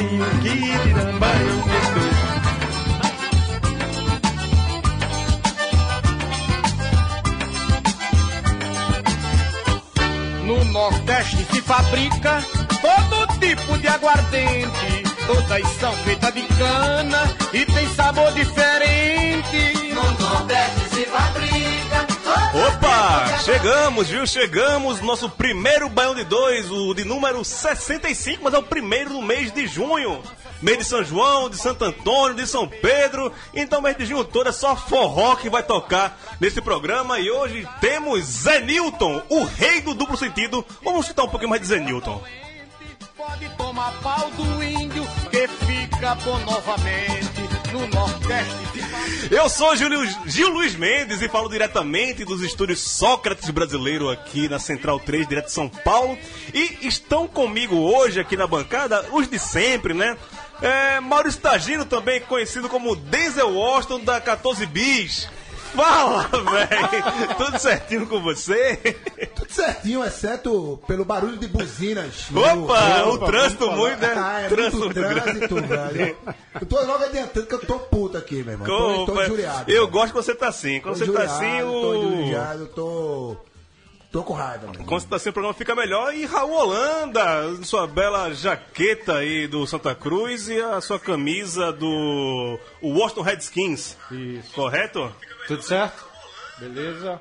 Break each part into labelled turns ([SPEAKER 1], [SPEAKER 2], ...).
[SPEAKER 1] Sozinho, que de Dois.
[SPEAKER 2] No Nordeste se fabrica todo tipo de aguardente. Todas são feitas de cana e tem sabor diferente.
[SPEAKER 3] No Nordeste se fabrica.
[SPEAKER 4] Opa! Chegamos, viu? Chegamos, nosso primeiro Baião de Dois, o de número 65, mas é o primeiro do mês de junho. Mês de São João, de Santo Antônio, de São Pedro. Então, mês de junho todo é só forró que vai tocar nesse programa. E hoje temos Zé Newton, o rei do duplo sentido. Vamos citar um pouquinho mais de Zé Newton.
[SPEAKER 2] Pode tomar pau do índio que fica bom novamente. No Nordeste.
[SPEAKER 4] Eu sou Gil, Gil Luiz Mendes e falo diretamente dos estúdios Sócrates Brasileiro aqui na Central 3, direto de São Paulo. E estão comigo hoje aqui na bancada os de sempre, né? É, Maurício Tagino, também conhecido como Denzel Washington da 14 Bis. Fala, velho! Tudo certinho com você?
[SPEAKER 5] Tudo certinho, exceto pelo barulho de buzinas.
[SPEAKER 4] Opa, o trânsito muito, né?
[SPEAKER 5] Ah, é
[SPEAKER 4] Trânsito
[SPEAKER 5] muito
[SPEAKER 4] muito
[SPEAKER 5] trânsito, velho. Eu tô logo adiantando que eu tô puto aqui, meu irmão. Tô, tô injuriado.
[SPEAKER 4] eu
[SPEAKER 5] velho.
[SPEAKER 4] gosto que você tá assim. Quando
[SPEAKER 5] Tô
[SPEAKER 4] você tá assim,
[SPEAKER 5] Tô
[SPEAKER 4] o.
[SPEAKER 5] injuriado, tô... Tô com raiva, irmão.
[SPEAKER 4] Quando você tá assim, o programa fica melhor. E Raul Holanda, sua bela jaqueta aí do Santa Cruz e a sua camisa do o Washington Redskins.
[SPEAKER 6] Isso.
[SPEAKER 4] Correto?
[SPEAKER 6] Tudo certo? Beleza?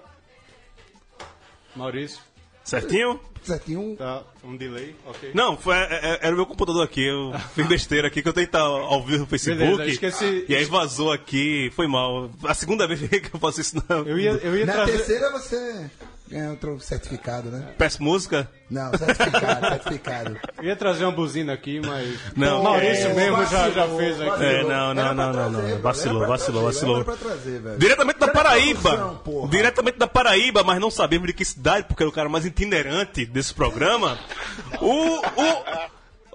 [SPEAKER 6] Maurício?
[SPEAKER 4] Certinho?
[SPEAKER 5] Certinho.
[SPEAKER 6] Tá, um delay, ok.
[SPEAKER 4] Não, foi, é- é- era o meu computador aqui. Eu fiz besteira aqui que eu tentei estar ao vivo no Facebook.
[SPEAKER 6] Beleza, esqueci-
[SPEAKER 4] E aí vazou aqui. Foi mal. A segunda vez que eu faço isso, não.
[SPEAKER 6] Eu ia, eu ia
[SPEAKER 5] Na
[SPEAKER 6] trazer...
[SPEAKER 5] terceira você ganha outro certificado, né?
[SPEAKER 4] Peço música?
[SPEAKER 5] Não, certificado, certificado.
[SPEAKER 6] eu ia trazer uma buzina aqui, mas...
[SPEAKER 4] Não.
[SPEAKER 6] O Maurício
[SPEAKER 5] É,
[SPEAKER 6] mesmo já, já
[SPEAKER 5] vacilou,
[SPEAKER 6] fez aqui.
[SPEAKER 5] vacilou.
[SPEAKER 4] É, não, não, não, não,
[SPEAKER 5] trazer,
[SPEAKER 4] não.
[SPEAKER 5] velho.
[SPEAKER 4] Vacilou, vacilou, vacilou.
[SPEAKER 5] pra trazer, velho.
[SPEAKER 4] Diretamente da Paraíba.
[SPEAKER 5] produção?
[SPEAKER 4] Diretamente da Paraíba, mas não sabemos de que cidade, porque era o cara mais itinerante desse programa. O, o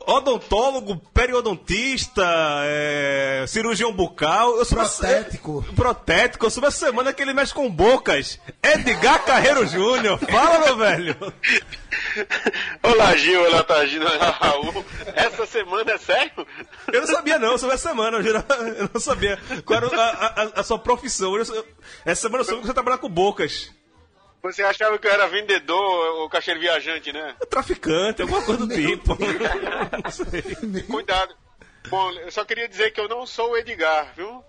[SPEAKER 4] odontólogo, periodontista, é, cirurgião bucal. Eu soube essa-
[SPEAKER 5] Protético.
[SPEAKER 4] protético. Eu soube essa semana que ele mexe com bocas. Edgar Carreiro Júnior. Fala, meu velho.
[SPEAKER 7] Olá, Gil, olá, Tagino, olá, Raul. Essa semana é sério?
[SPEAKER 4] Eu não sabia, não. Eu soube essa semana. Eu não sabia qual era a, a- a sua profissão. Eu- essa semana eu soube que você trabalha com bocas.
[SPEAKER 7] Você achava que eu era vendedor ou caixeiro viajante, né?
[SPEAKER 4] Traficante, alguma coisa do tipo. Não sei.
[SPEAKER 7] Cuidado. Bom, eu só queria dizer que eu não sou o Edgar, viu?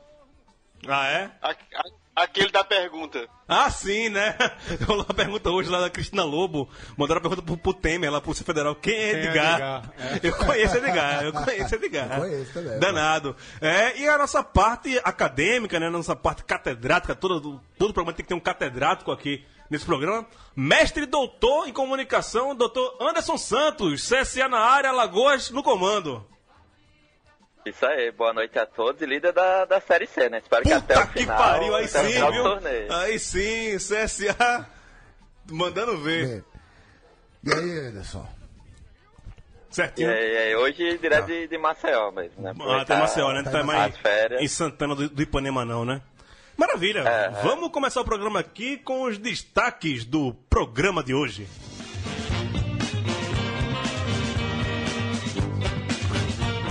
[SPEAKER 4] Ah, é?
[SPEAKER 7] A- a- Aquele da pergunta.
[SPEAKER 4] Ah, sim, né? Eu lá pergunta hoje lá da Cristina Lobo. Mandaram a pergunta pro, pro Temer, lá, Polícia Federal. Quem é
[SPEAKER 6] Quem é
[SPEAKER 4] Edgar?
[SPEAKER 6] Edgar? É.
[SPEAKER 4] Eu conheço Edgar, eu conheço Edgar.
[SPEAKER 5] Eu conheço também.
[SPEAKER 4] Danado. É, e a nossa parte acadêmica, né? Nossa parte catedrática, todo, todo programa tem que ter um catedrático aqui nesse programa. Mestre e doutor em comunicação, doutor Anderson Santos, CSA na área, Alagoas no comando.
[SPEAKER 8] Isso aí, boa noite a todos e líder da, da Série C, né? Espero que até
[SPEAKER 4] Puta
[SPEAKER 8] o
[SPEAKER 4] que
[SPEAKER 8] final,
[SPEAKER 4] pariu, aí
[SPEAKER 8] até
[SPEAKER 4] sim, viu?
[SPEAKER 8] torneio.
[SPEAKER 4] Aí sim, CSA mandando ver.
[SPEAKER 5] E aí, Anderson?
[SPEAKER 8] E
[SPEAKER 4] Certinho.
[SPEAKER 8] aí, e aí, hoje direto de, de Maceió mesmo, né?
[SPEAKER 4] Ah, tem Maceió, né? Não tá mais em Santana do, do Ipanema, não, né? Maravilha.
[SPEAKER 8] É.
[SPEAKER 4] Vamos começar o programa aqui com os destaques do programa de hoje.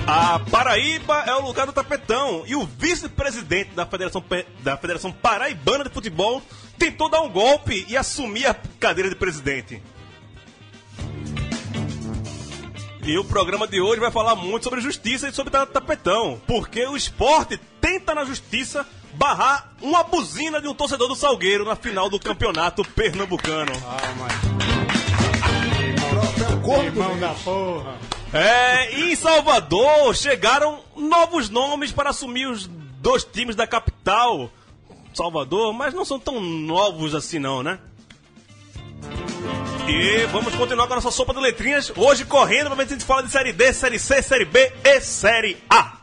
[SPEAKER 4] A Paraíba é o lugar do tapetão e o vice-presidente da Federação, da Federação Paraibana de Futebol tentou dar um golpe e assumir a cadeira de presidente. E o programa de hoje vai falar muito sobre justiça e sobre ta- tapetão, porque o esporte tenta na justiça barrar uma buzina de um torcedor do Salgueiro na final do campeonato pernambucano.
[SPEAKER 6] Ah, mas...
[SPEAKER 5] Troféu gordo
[SPEAKER 6] Irmão
[SPEAKER 5] mesmo.
[SPEAKER 6] da porra.
[SPEAKER 4] É, e em Salvador chegaram novos nomes para assumir os dois times da capital, Salvador, mas não são tão novos assim não, né? E vamos continuar com a nossa sopa de letrinhas. Hoje correndo, pra ver se a gente fala de Série D, Série C, Série B e Série A.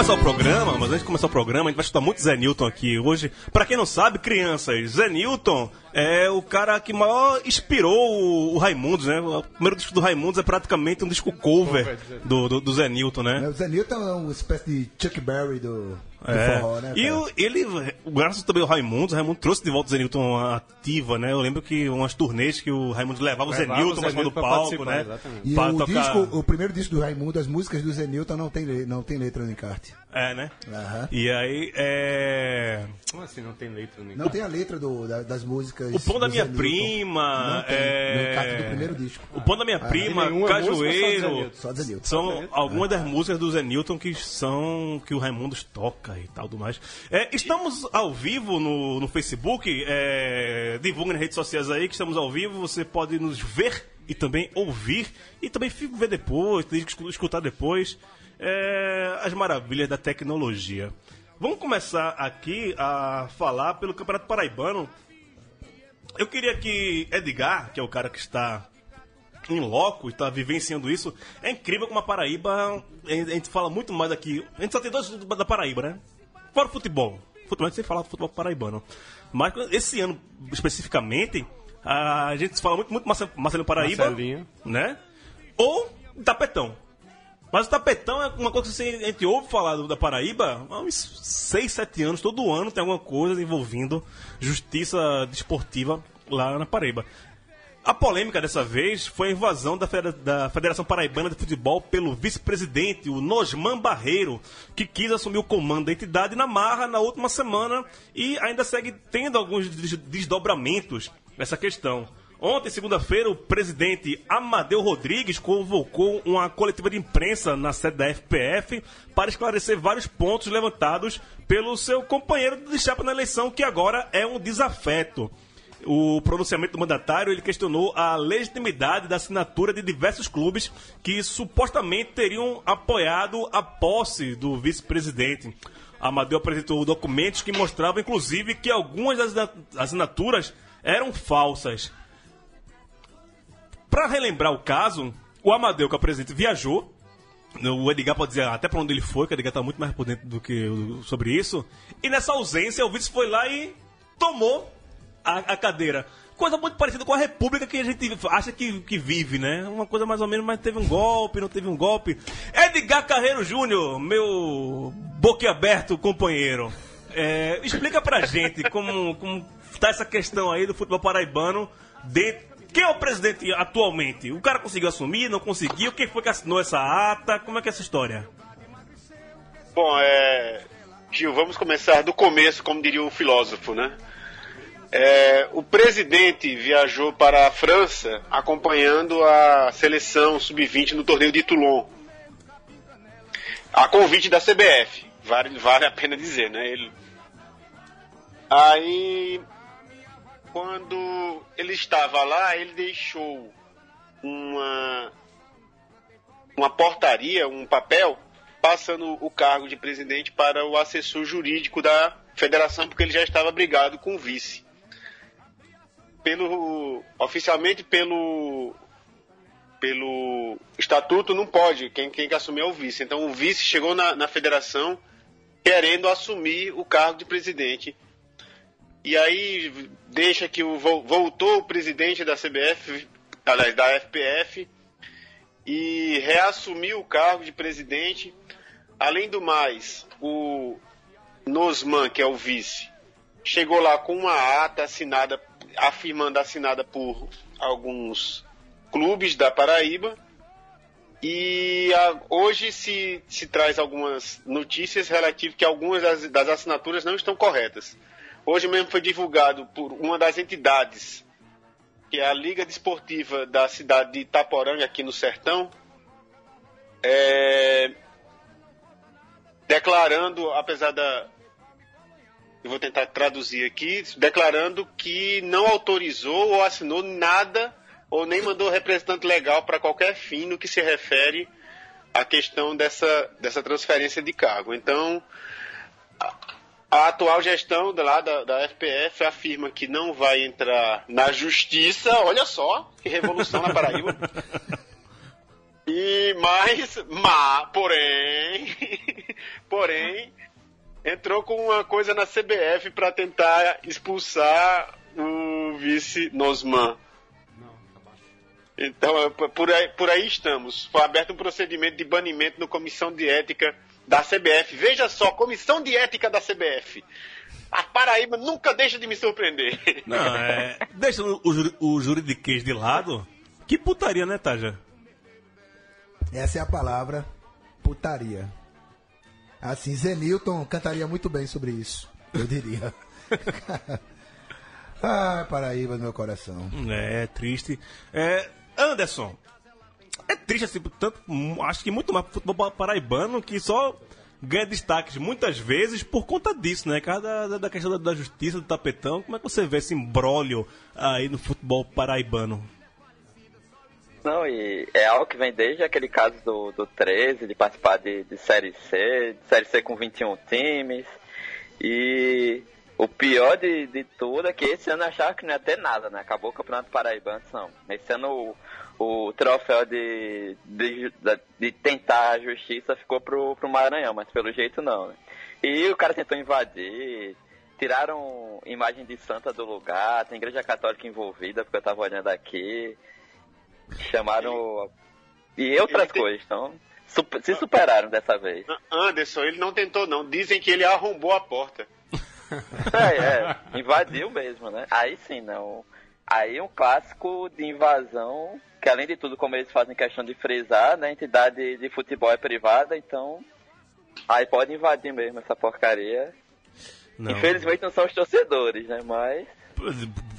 [SPEAKER 4] começar o programa, mas antes de começar o programa, a gente vai escutar muito Zé Newton aqui hoje. Pra quem não sabe, crianças, Zé Newton é o cara que maior inspirou o, Raimundos, né? O primeiro disco do Raimundos é praticamente um disco cover do, do, do Zé Newton, né?
[SPEAKER 5] O Zé Newton é uma espécie de Chuck Berry do
[SPEAKER 4] É.
[SPEAKER 5] forró, né?
[SPEAKER 4] e o- ele, graças também ao Raimundo, o Raimundo trouxe de volta o Zé Newton ativa, né? Eu lembro que umas turnês que o Raimundo levava o Zé pra cima do palco, né?
[SPEAKER 6] exatamente.
[SPEAKER 5] E o,
[SPEAKER 4] tocar-
[SPEAKER 5] disco, o primeiro disco do Raimundo, as músicas do Zé Newton não tem, não tem letra no encarte.
[SPEAKER 4] É, né?
[SPEAKER 5] Aham.
[SPEAKER 4] E aí, é...
[SPEAKER 6] Como assim não tem letra nem?
[SPEAKER 5] Não tem a letra do, da- das músicas.
[SPEAKER 4] O Pão da Minha. Prima,
[SPEAKER 5] Não tem,
[SPEAKER 4] é...
[SPEAKER 5] do primeiro disco.
[SPEAKER 4] O Pão da Minha Prima,
[SPEAKER 6] do Zé
[SPEAKER 4] Cajueiro...
[SPEAKER 6] Newton.
[SPEAKER 5] Só Zé Newton.
[SPEAKER 4] São algumas das músicas do Zé Newton que são que o Raimundos toca e tal do mais. É, estamos ao vivo no, no Facebook, é, divulga nas redes sociais aí que estamos ao vivo, você pode nos ver e também ouvir e também ver depois, tem que escu- escutar depois é, as maravilhas da tecnologia. Vamos começar aqui a falar pelo Campeonato Paraibano. Eu queria que Edgar, que é o cara que está em loco e tá vivenciando isso. É incrível como a Paraíba. A gente fala muito mais aqui. A gente só tem dois da Paraíba, né? Fora o futebol. Futebol a gente sempre fala futebol paraibano. Mas esse ano especificamente, a gente fala muito, muito Marce- Marcelinho Paraíba.
[SPEAKER 6] Marcelinho.
[SPEAKER 4] Né? Ou Tapetão. Mas o tapetão é uma coisa que assim, a gente ouve falar da Paraíba há uns 6, 7 anos, todo ano tem alguma coisa envolvendo justiça desportiva lá na Paraíba. A polêmica dessa vez foi a invasão da, da Federação Paraibana de Futebol pelo vice-presidente, o Nosman Barreiro, que quis assumir o comando da entidade na marra na última semana e ainda segue tendo alguns des- desdobramentos nessa questão. Ontem, segunda-feira, o presidente Amadeu Rodrigues convocou uma coletiva de imprensa na sede da FPF para esclarecer vários pontos levantados pelo seu companheiro de chapa na eleição, que agora é um desafeto. O pronunciamento do mandatário ele questionou a legitimidade da assinatura de diversos clubes que supostamente teriam apoiado a posse do vice-presidente. Amadeu apresentou documentos que mostravam, inclusive, que algumas das assina- assinaturas eram falsas. Para relembrar o caso, o Amadeu, que é o presidente, viajou. O Edgar pode dizer até para onde ele foi, que o Edgar está muito mais por dentro do que o- sobre isso. E nessa ausência, o vice foi lá e tomou a, a cadeira. Coisa muito parecida com a república que a gente acha que, que vive, né? Uma coisa mais ou menos, mas teve um golpe, não teve um golpe. Edgar Carreiro Júnior, meu boquiaberto companheiro. é, explica pra gente como, como tá essa questão aí do futebol paraibano dentro. Quem é o presidente atualmente? O cara conseguiu assumir, não conseguiu? Quem foi que assinou essa ata? Como é que é essa história?
[SPEAKER 7] Bom, é. Gil, vamos começar do começo, como diria o filósofo, né? É, o presidente viajou para a França acompanhando a seleção sub-20 no torneio de Toulon. A convite da CBF, vale, vale a pena dizer, né? Ele... Aí, quando ele estava lá, ele deixou uma, uma portaria, um papel, passando o cargo de presidente para o assessor jurídico da federação, porque ele já estava brigado com o vice. Pelo, oficialmente pelo pelo estatuto não pode, quem, quem que assumir é o vice. Então o vice chegou na, na federação querendo assumir o cargo de presidente. E aí deixa que o, vol- voltou o presidente da CBF, aliás, da FPF, e reassumiu o cargo de presidente. Além do mais, o Nosman, que é o vice, chegou lá com uma ata assinada, afirmando assinada por alguns clubes da Paraíba. E a- hoje se, se traz algumas notícias relativas que algumas das, das assinaturas não estão corretas. Hoje mesmo foi divulgado por uma das entidades, que é a Liga Desportiva da cidade de Itaporanga, aqui no Sertão, é, declarando, apesar da. Eu vou tentar traduzir aqui, declarando que não autorizou ou assinou nada ou nem mandou representante legal para qualquer fim no que se refere a questão dessa, dessa transferência de cargo. Então, a, atual gestão da, lá da, da FPF afirma que não vai entrar na justiça. Olha só, que revolução na Paraíba. E mais, mas, porém, porém, entrou com uma coisa na CBF para tentar expulsar o vice Nosman. Então, por aí, por aí estamos. Foi aberto um procedimento de banimento na comissão de ética da CBF. Veja só, comissão de ética da CBF. A Paraíba nunca deixa de me surpreender.
[SPEAKER 4] Não, é. Deixa o, o, juri- o juridiquês de lado. Que putaria, né, Taja?
[SPEAKER 5] Essa é a palavra putaria. Assim, Zenilton cantaria muito bem sobre isso, eu diria. Ai, Paraíba do meu coração.
[SPEAKER 4] É, triste. É, Anderson, é triste assim, tanto, acho que muito mais pro futebol paraibano que só ganha destaques muitas vezes por conta disso, né? Cada da, da questão da, da justiça, do tapetão, como é que você vê esse imbróglio aí no futebol paraibano?
[SPEAKER 8] Não, e é algo que vem desde aquele caso do, do 13, de participar de, de Série C, de Série C com 21 times. E o pior de, de tudo é que esse ano eu achava que não ia ter nada, né? Acabou o Campeonato Paraibano, não. Esse ano o, o troféu de, de, de tentar a justiça ficou pro, pro Maranhão, mas pelo jeito não, né? E o cara tentou invadir, tiraram imagem de santa do lugar, tem igreja católica envolvida, porque eu tava olhando aqui. Chamaram. E outras
[SPEAKER 7] tem-
[SPEAKER 8] coisas, então. se superaram dessa vez.
[SPEAKER 7] Anderson, ele não tentou não. Dizem que ele arrombou a porta.
[SPEAKER 8] É, é, invadiu mesmo, né? Aí sim, não. Aí um clássico de invasão, que além de tudo, como eles fazem questão de frisar, né? A entidade de futebol é privada, então. Aí pode invadir mesmo essa porcaria.
[SPEAKER 4] Não.
[SPEAKER 8] Infelizmente não são os torcedores, né? Mas.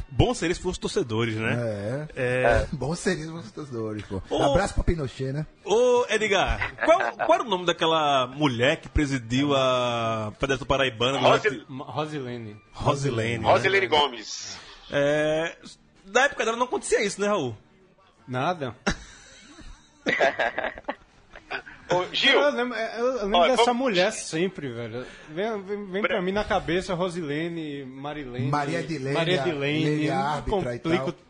[SPEAKER 4] Bom seria se fossem torcedores, né?
[SPEAKER 5] É.
[SPEAKER 4] É.
[SPEAKER 5] Bom seria os torcedores, pô.
[SPEAKER 4] Ô.
[SPEAKER 5] Abraço pra Pinochet, né?
[SPEAKER 4] Ô, Edgar, qual, qual era o nome daquela mulher que presidiu a Federação Paraibana?
[SPEAKER 7] Rose-
[SPEAKER 6] Ma- Rosilene.
[SPEAKER 4] Rosilene. né?
[SPEAKER 7] Rosilene Gomes.
[SPEAKER 4] É, na época dela não acontecia isso, né, Raul?
[SPEAKER 6] Nada.
[SPEAKER 7] Ô, Gil,
[SPEAKER 6] Eu lembro, eu lembro
[SPEAKER 7] Olha,
[SPEAKER 6] dessa
[SPEAKER 7] vamos-
[SPEAKER 6] mulher sempre, velho. Vem, vem, vem pra mim na cabeça Rosilene, Marilene.
[SPEAKER 5] Maria Edilene,
[SPEAKER 6] Maria
[SPEAKER 5] a-
[SPEAKER 6] Edilene.
[SPEAKER 5] E
[SPEAKER 6] complico,
[SPEAKER 5] tal.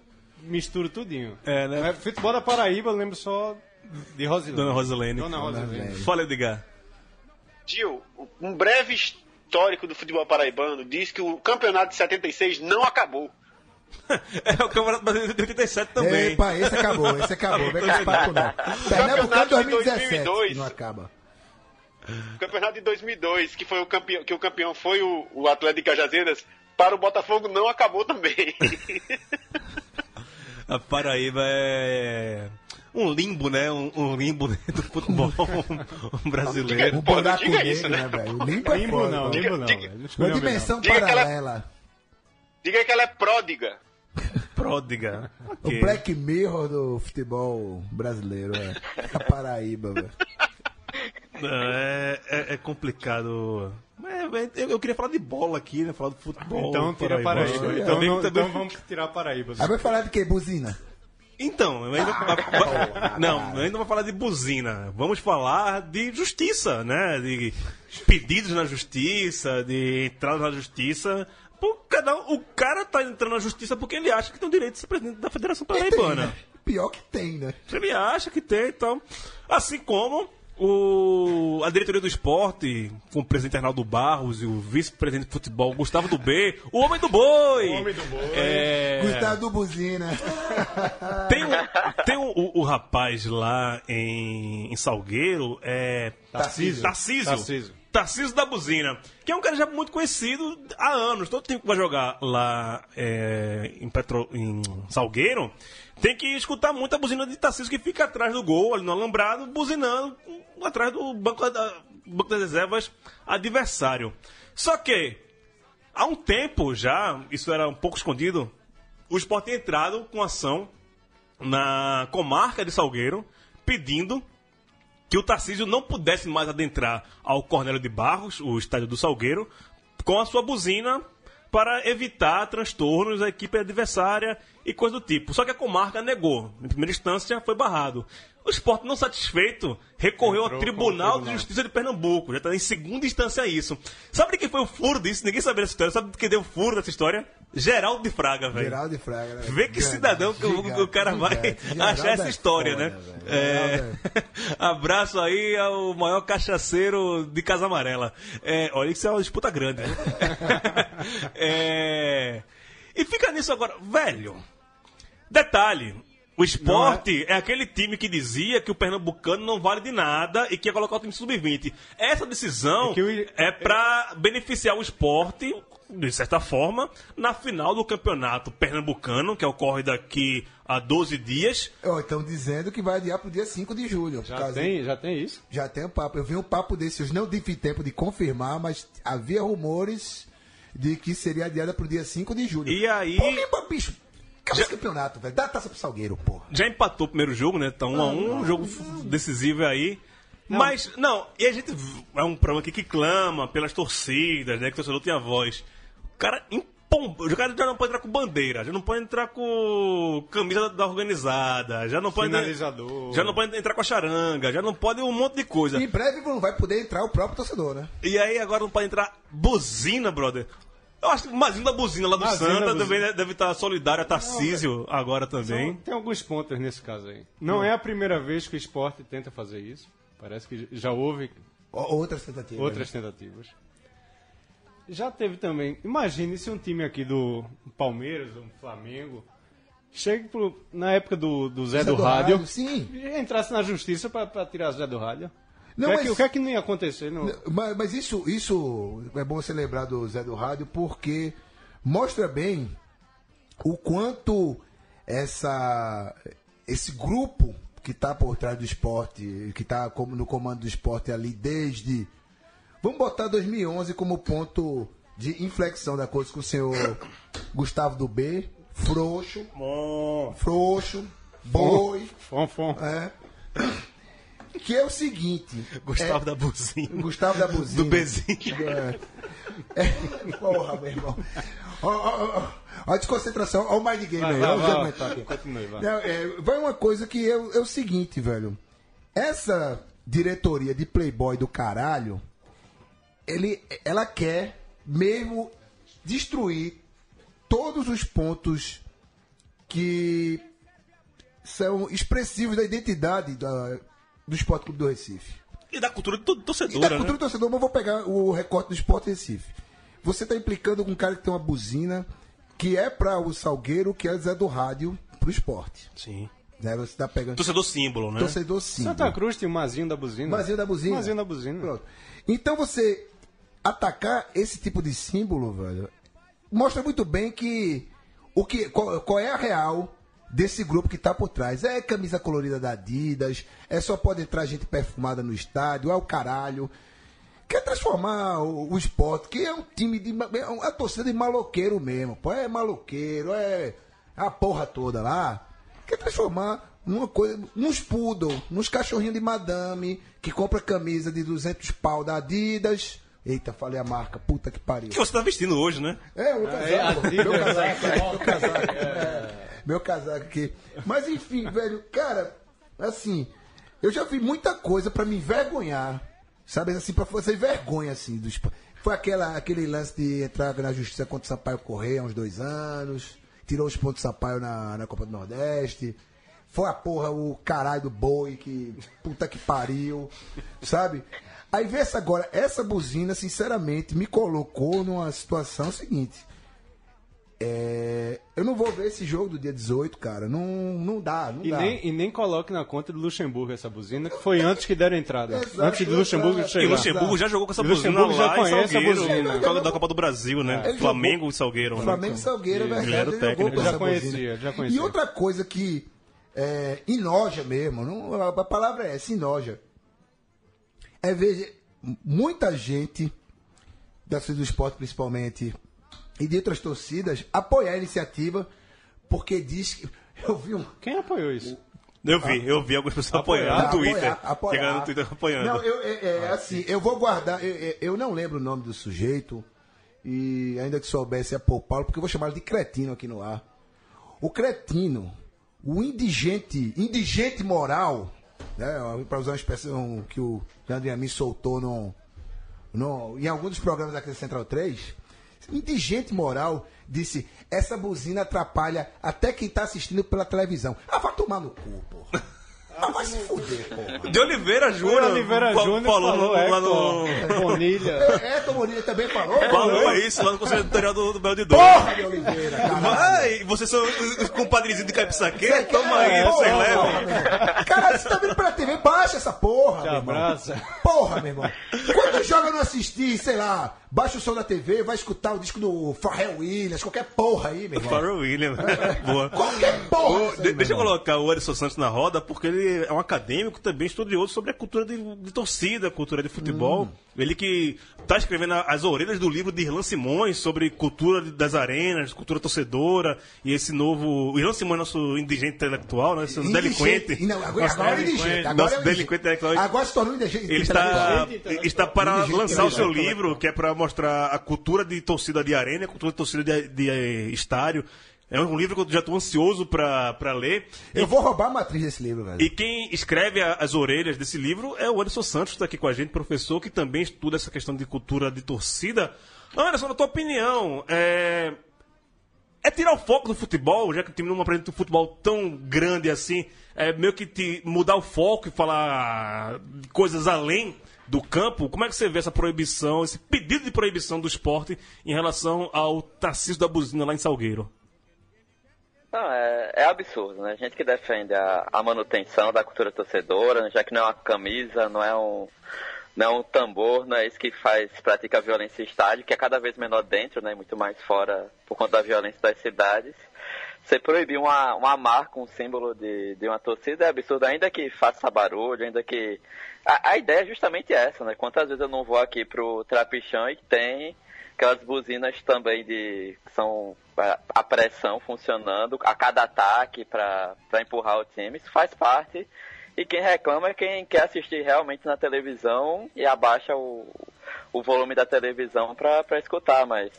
[SPEAKER 6] misturo tudinho.
[SPEAKER 4] É, né?
[SPEAKER 6] É, futebol da Paraíba, eu lembro só de Rosilene.
[SPEAKER 4] Dona Rosilene.
[SPEAKER 6] Dona Rosilene.
[SPEAKER 5] Rosilene.
[SPEAKER 4] Fala, Edgar.
[SPEAKER 7] Gil, um breve histórico do futebol paraibano diz que o campeonato de 76 não acabou.
[SPEAKER 4] É o Campeonato Brasileiro de 87 também.
[SPEAKER 5] Epa, esse acabou, esse acabou. Vem com esse papo não. Pernambucano
[SPEAKER 7] Campeonato de
[SPEAKER 5] 2017,
[SPEAKER 7] 2002.
[SPEAKER 5] que não acaba.
[SPEAKER 7] O campeonato de 2002, que foi o campeão, que o campeão foi o, o Atlético de Cajazeiras, para o Botafogo não acabou também.
[SPEAKER 4] A Paraíba é um limbo, né? Um, um limbo do futebol brasileiro.
[SPEAKER 5] O
[SPEAKER 7] Pô, não
[SPEAKER 5] buraco
[SPEAKER 7] diga
[SPEAKER 5] negro,
[SPEAKER 7] isso, né?
[SPEAKER 5] né, velho? Limpo é
[SPEAKER 6] Limbo
[SPEAKER 5] foda,
[SPEAKER 6] não, limbo não.
[SPEAKER 7] diga-.
[SPEAKER 6] Não
[SPEAKER 5] Uma
[SPEAKER 6] escolheu
[SPEAKER 5] dimensão
[SPEAKER 7] Diga ela-
[SPEAKER 5] paralela.
[SPEAKER 7] Diga que ela é pródiga.
[SPEAKER 4] Pródiga.
[SPEAKER 5] O
[SPEAKER 4] Ok.
[SPEAKER 5] Black Mirror do futebol brasileiro, é. A Paraíba, velho.
[SPEAKER 4] É, é, é complicado. É, eu, eu queria falar de bola aqui, né? Falar do futebol.
[SPEAKER 6] Então tira. Paraíba.
[SPEAKER 4] Eu
[SPEAKER 6] Então, não-
[SPEAKER 4] também-
[SPEAKER 6] então vamos tirar a Paraíba.
[SPEAKER 5] Aí vai falar de que? Buzina?
[SPEAKER 4] Então, eu ainda, não, eu ainda vou falar de buzina. Vamos falar de justiça, né? De pedidos na justiça, de entrada na justiça. Pô, cada um- o cara tá entrando na justiça porque ele acha que tem o direito de ser presidente da Federação Paraibana.
[SPEAKER 5] né? Pior que tem, né?
[SPEAKER 4] Ele acha que tem, então. Assim como o, a diretoria do esporte, com o presidente Arnaldo Barros e o vice-presidente de futebol, Gustavo do B, o homem do boi. O homem do boi. É,
[SPEAKER 5] Gustavo do Buzina.
[SPEAKER 4] tem um, tem um- o, o rapaz lá em, em Salgueiro, é.
[SPEAKER 5] Tarcísio.
[SPEAKER 4] Tarcísio.
[SPEAKER 6] Tarcísio.
[SPEAKER 4] Tarcísio da Buzina, que é um cara já muito conhecido há anos. Todo tempo que vai jogar lá é, em, Petro, em Salgueiro, tem que escutar muito a buzina de Tarcísio que fica atrás do gol, ali no alambrado, buzinando atrás do banco, da, banco das reservas adversário. Só que, há um tempo já, isso era um pouco escondido, o Sport tem entrado com ação na comarca de Salgueiro, pedindo que o Tarcísio não pudesse mais adentrar ao Cornélio de Barros, o estádio do Salgueiro, com a sua buzina para evitar transtornos à equipe adversária e coisa do tipo. Só que a comarca negou. Em primeira instância, foi barrado. O esporte, não satisfeito, recorreu
[SPEAKER 6] Entrou
[SPEAKER 4] ao
[SPEAKER 6] o
[SPEAKER 4] Tribunal de
[SPEAKER 6] tribunal.
[SPEAKER 4] Justiça de Pernambuco. Já está em segunda instância isso. Sabe de quem foi o furo disso? Ninguém sabia dessa história. Sabe de quem deu o furo dessa história? Geraldo de Fraga, velho.
[SPEAKER 5] Geraldo de Fraga. né?
[SPEAKER 4] Vê que cidadão que o- o cara vai.
[SPEAKER 5] Geraldo
[SPEAKER 4] achar essa
[SPEAKER 5] é
[SPEAKER 4] história,
[SPEAKER 5] foda,
[SPEAKER 4] né? É,
[SPEAKER 5] Geraldo
[SPEAKER 4] Abraço aí ao maior cachaceiro de Casa Amarela. É, olha que isso é uma disputa grande. né? É, e fica nisso agora, velho. Detalhe. O esporte é... aquele time que dizia que o pernambucano não vale de nada e que ia colocar o time sub-20. Essa decisão
[SPEAKER 6] É que o-
[SPEAKER 4] é pra beneficiar o esporte, de certa forma, na final do campeonato pernambucano, que ocorre daqui a 12 dias.
[SPEAKER 5] Estão dizendo que vai adiar pro dia 5 de julho.
[SPEAKER 6] Já tem, já tem isso?
[SPEAKER 5] Já tem um papo. Eu vi um papo desse, eu não tive tempo de confirmar, mas havia rumores de que seria adiada pro dia 5 de julho.
[SPEAKER 4] E aí-
[SPEAKER 5] Por que, pô, bicho? Acaba esse campeonato, velho. Dá a taça pro Salgueiro, porra.
[SPEAKER 4] Já empatou o primeiro jogo, né? Tá um a um, um jogo decisivo aí. Mas, não, e a gente. É um programa aqui que clama pelas torcidas, né? Que o torcedor tem a voz. O cara impom- O cara já não pode entrar com bandeira, já não pode entrar com camisa da, da organizada, já não pode.
[SPEAKER 6] Finalizador.
[SPEAKER 4] Já não pode entrar com a charanga, já não pode um monte de coisa.
[SPEAKER 5] Em breve não vai poder entrar o próprio torcedor, né?
[SPEAKER 4] E aí agora não pode entrar buzina, brother. Eu acho que o Mazinho da buzina lá do
[SPEAKER 6] Mazinho
[SPEAKER 4] Santa também deve estar solidário a Tarcísio agora também.
[SPEAKER 6] Tem alguns pontos nesse caso aí. Não é a primeira vez que o esporte tenta fazer isso. Parece que já houve
[SPEAKER 5] Outras tentativas.
[SPEAKER 6] outras tentativas. Já teve também. Imagine se um time aqui do Palmeiras, um Flamengo, chega pro, na época do, do Zé,
[SPEAKER 5] Zé
[SPEAKER 6] do,
[SPEAKER 5] do
[SPEAKER 6] Rádio,
[SPEAKER 5] Rádio, sim.
[SPEAKER 6] e entrasse na justiça pra tirar Zé do Rádio.
[SPEAKER 5] Não,
[SPEAKER 6] o, que é
[SPEAKER 5] mas-
[SPEAKER 6] que, o que é que não ia acontecer? Não?
[SPEAKER 5] Mas, mas isso, isso é bom você lembrar do Zé do Rádio, porque mostra bem o quanto essa, esse grupo que está por trás do esporte, que está no comando do esporte ali desde. Vamos botar 2011 como ponto de inflexão da coisa com o senhor Gustavo do B, frouxo, frouxo, boi,
[SPEAKER 6] Fom, fom.
[SPEAKER 5] é. Que é o seguinte.
[SPEAKER 4] Gustavo
[SPEAKER 5] é-
[SPEAKER 4] da buzina.
[SPEAKER 5] Gustavo da Buzina.
[SPEAKER 4] Do Bezinho.
[SPEAKER 5] É. É. Porra, meu irmão. Ó a desconcentração, ó o mind game
[SPEAKER 6] Vai,
[SPEAKER 5] aí.
[SPEAKER 6] vai, vai, vai.
[SPEAKER 5] aqui.
[SPEAKER 6] Continue, vai.
[SPEAKER 5] É, vai uma coisa que é, o- é o seguinte, velho. Essa diretoria de Playboy do caralho, ele, ela quer mesmo destruir todos os pontos que são expressivos da identidade da- do Esporte Clube do Recife.
[SPEAKER 4] E da cultura do
[SPEAKER 5] E da
[SPEAKER 4] torcedor,
[SPEAKER 5] cultura
[SPEAKER 4] né?
[SPEAKER 5] do torcedor, mas eu vou pegar o recorte do Esporte Recife. Você está implicando com um cara que tem uma buzina que é para o Salgueiro, que é do Rádio, pro esporte.
[SPEAKER 4] Sim.
[SPEAKER 5] Né? Você está pegando
[SPEAKER 4] Torcedor símbolo, né?
[SPEAKER 5] torcedor sim.
[SPEAKER 6] Santa Cruz tem o Mazinho da Buzina.
[SPEAKER 5] Mazinho da buzina.
[SPEAKER 6] Mazinho da Buzina.
[SPEAKER 5] Pronto. Então você atacar esse tipo de símbolo, velho, mostra muito bem que o que qual, qual é a real desse grupo que tá por trás. É camisa colorida da Adidas, é só pode entrar gente perfumada no estádio, é o caralho. Quer transformar o, o esporte, que é um time de. É uma torcida de maloqueiro mesmo, pô. É maloqueiro, é a porra toda lá. Quer transformar numa coisa. Nos poodle, nos cachorrinhos de madame, que compra camisa de 200 pau da Adidas. Eita, falei a marca, puta que pariu.
[SPEAKER 4] Que você tá vestindo hoje, né?
[SPEAKER 5] É, o
[SPEAKER 6] É,
[SPEAKER 5] casaco.
[SPEAKER 6] Adidas,
[SPEAKER 5] meu casaco,
[SPEAKER 6] é,
[SPEAKER 5] meu casaco. Meu casaco aqui. Mas enfim, velho, cara, assim, eu já vi muita coisa pra me envergonhar. Sabe, assim, pra fazer vergonha, assim, dos. Foi aquela, aquele lance de entrar na justiça contra o Sampaio Correia há uns dois anos. Tirou os pontos do Sampaio na, na Copa do Nordeste. Foi a porra, o caralho do boi, que. Puta que pariu. Sabe? Aí vê essa agora, essa buzina, sinceramente, me colocou numa situação seguinte. É, eu não vou ver esse jogo do dia 18, cara. Não, não dá, não
[SPEAKER 6] E
[SPEAKER 5] dá.
[SPEAKER 6] nem, e nem coloque na conta do Luxemburgo essa buzina, que foi antes que deram entrada.
[SPEAKER 5] Exato,
[SPEAKER 6] antes do Luxemburgo
[SPEAKER 5] exato.
[SPEAKER 4] E
[SPEAKER 6] chegar.
[SPEAKER 4] o Luxemburgo já jogou com essa
[SPEAKER 6] E
[SPEAKER 4] buzina
[SPEAKER 6] Luxemburgo já
[SPEAKER 4] lá
[SPEAKER 6] conhece
[SPEAKER 4] em
[SPEAKER 6] a
[SPEAKER 4] Salgueiro,
[SPEAKER 6] buzina.
[SPEAKER 4] por causa da Copa do Brasil, né?
[SPEAKER 5] Ele
[SPEAKER 4] Flamengo
[SPEAKER 5] jogou-
[SPEAKER 4] e Salgueiro. né?
[SPEAKER 5] Flamengo e Salgueiro, é verdade. ele jogou
[SPEAKER 6] Já conhecia,
[SPEAKER 5] buzina.
[SPEAKER 6] já conhecia.
[SPEAKER 5] E outra coisa que é, enoja mesmo, não, a palavra é essa, enoja. É ver muita gente, da do esporte principalmente, e de outras torcidas, apoiar a iniciativa, porque diz que. Eu vi um.
[SPEAKER 6] Quem apoiou isso?
[SPEAKER 4] Eu vi, eu vi algumas pessoas apoiando no Twitter.
[SPEAKER 5] apoiar, apoiar.
[SPEAKER 4] Chegando no Twitter apoiando.
[SPEAKER 5] Não, eu, é, é, assim, eu vou guardar. Eu, eu- não lembro o nome do sujeito. E ainda que soubesse é Paul Paulo, porque eu vou chamar ele de cretino aqui no ar. o cretino, o indigente, indigente moral, né, para usar uma expressão que o Leandro me soltou no, no, em algum dos programas aqui da Central 3, indigente moral disse: essa buzina atrapalha até quem tá assistindo pela televisão. Ah, vai tomar no cu, porra. Ah, vai se fuder, porra.
[SPEAKER 4] De Oliveira Júnior.
[SPEAKER 6] Foi Oliveira Júnior
[SPEAKER 4] falou
[SPEAKER 6] falou,
[SPEAKER 4] lá
[SPEAKER 6] Hector,
[SPEAKER 4] no.
[SPEAKER 6] Bonilha.
[SPEAKER 5] É, Tom Bonilha também falou.
[SPEAKER 4] Falou isso lá no Conselho Editorial do, do Bel de Dois.
[SPEAKER 5] Porra de Oliveira, caralho.
[SPEAKER 4] Vai, vocês são os compadrezinhos de Caipsaque? Toma aí,
[SPEAKER 5] é,
[SPEAKER 4] vocês levam.
[SPEAKER 5] irmão. Caralho, você tá vendo pela TV? Baixa essa porra,
[SPEAKER 6] Te
[SPEAKER 5] meu irmão.
[SPEAKER 6] abraça.
[SPEAKER 5] Porra, meu irmão. Quando joga não assistir, sei lá, baixa o som da TV, vai escutar o disco do Pharrell Williams, qualquer porra aí, meu irmão.
[SPEAKER 4] Pharrell Williams. Boa.
[SPEAKER 5] Qualquer porra. Isso aí,
[SPEAKER 4] de- deixa eu
[SPEAKER 5] irmão.
[SPEAKER 4] colocar o Edson Santos na roda, porque ele é um acadêmico também estudioso sobre a cultura de, de torcida, a cultura de futebol.
[SPEAKER 5] Hum.
[SPEAKER 4] Ele que está escrevendo as orelhas do livro de Irlan Simões sobre cultura de- das arenas, cultura torcedora, e esse novo. Irlan Simões, nosso indigente intelectual, né, esse
[SPEAKER 5] Indigente.
[SPEAKER 4] delinquente.
[SPEAKER 5] Não, agora,
[SPEAKER 4] Nosso
[SPEAKER 5] agora é
[SPEAKER 4] delinquente.
[SPEAKER 5] indigente. Agora
[SPEAKER 4] Nosso
[SPEAKER 5] é indigente.
[SPEAKER 4] delinquente intelectual.
[SPEAKER 5] Agora se tornou indigente.
[SPEAKER 4] Ele está,
[SPEAKER 5] intelectual.
[SPEAKER 4] está para
[SPEAKER 5] Indigente
[SPEAKER 4] lançar o seu livro, que é para mostrar a cultura de torcida de arena, a cultura de torcida de, de, eh, estádio. É um livro que eu já estou ansioso para ler.
[SPEAKER 5] Eu vou roubar a matriz desse livro, velho.
[SPEAKER 4] E quem escreve a- as orelhas desse livro é o Anderson Santos, que está aqui com a gente, professor, que também estuda essa questão de cultura de torcida. Anderson, na tua opinião, é, é tirar o foco do futebol, já que o time não apresenta um futebol tão grande assim, é meio que te mudar o foco e falar coisas além do campo. Como é que você vê essa proibição, esse pedido de proibição do esporte em relação ao Tarcísio da Buzina lá em Salgueiro?
[SPEAKER 8] Não, é, é absurdo, né? A gente que defende a, a manutenção da cultura torcedora, já que não é uma camisa, não é um, não é um tambor, não é isso que faz, pratica a violência em estádio, que é cada vez menor dentro, né? Muito mais fora por conta da violência das cidades. Você proibir uma, uma marca, um símbolo de, de uma torcida é absurdo, ainda que faça barulho, ainda que. A, a ideia é justamente essa, né? Quantas vezes eu não vou aqui pro Trapichão e tem aquelas buzinas também de que são a, a pressão funcionando a cada ataque para empurrar o time, isso faz parte. E quem reclama é quem quer assistir realmente na televisão e abaixa o, o volume da televisão para escutar, mas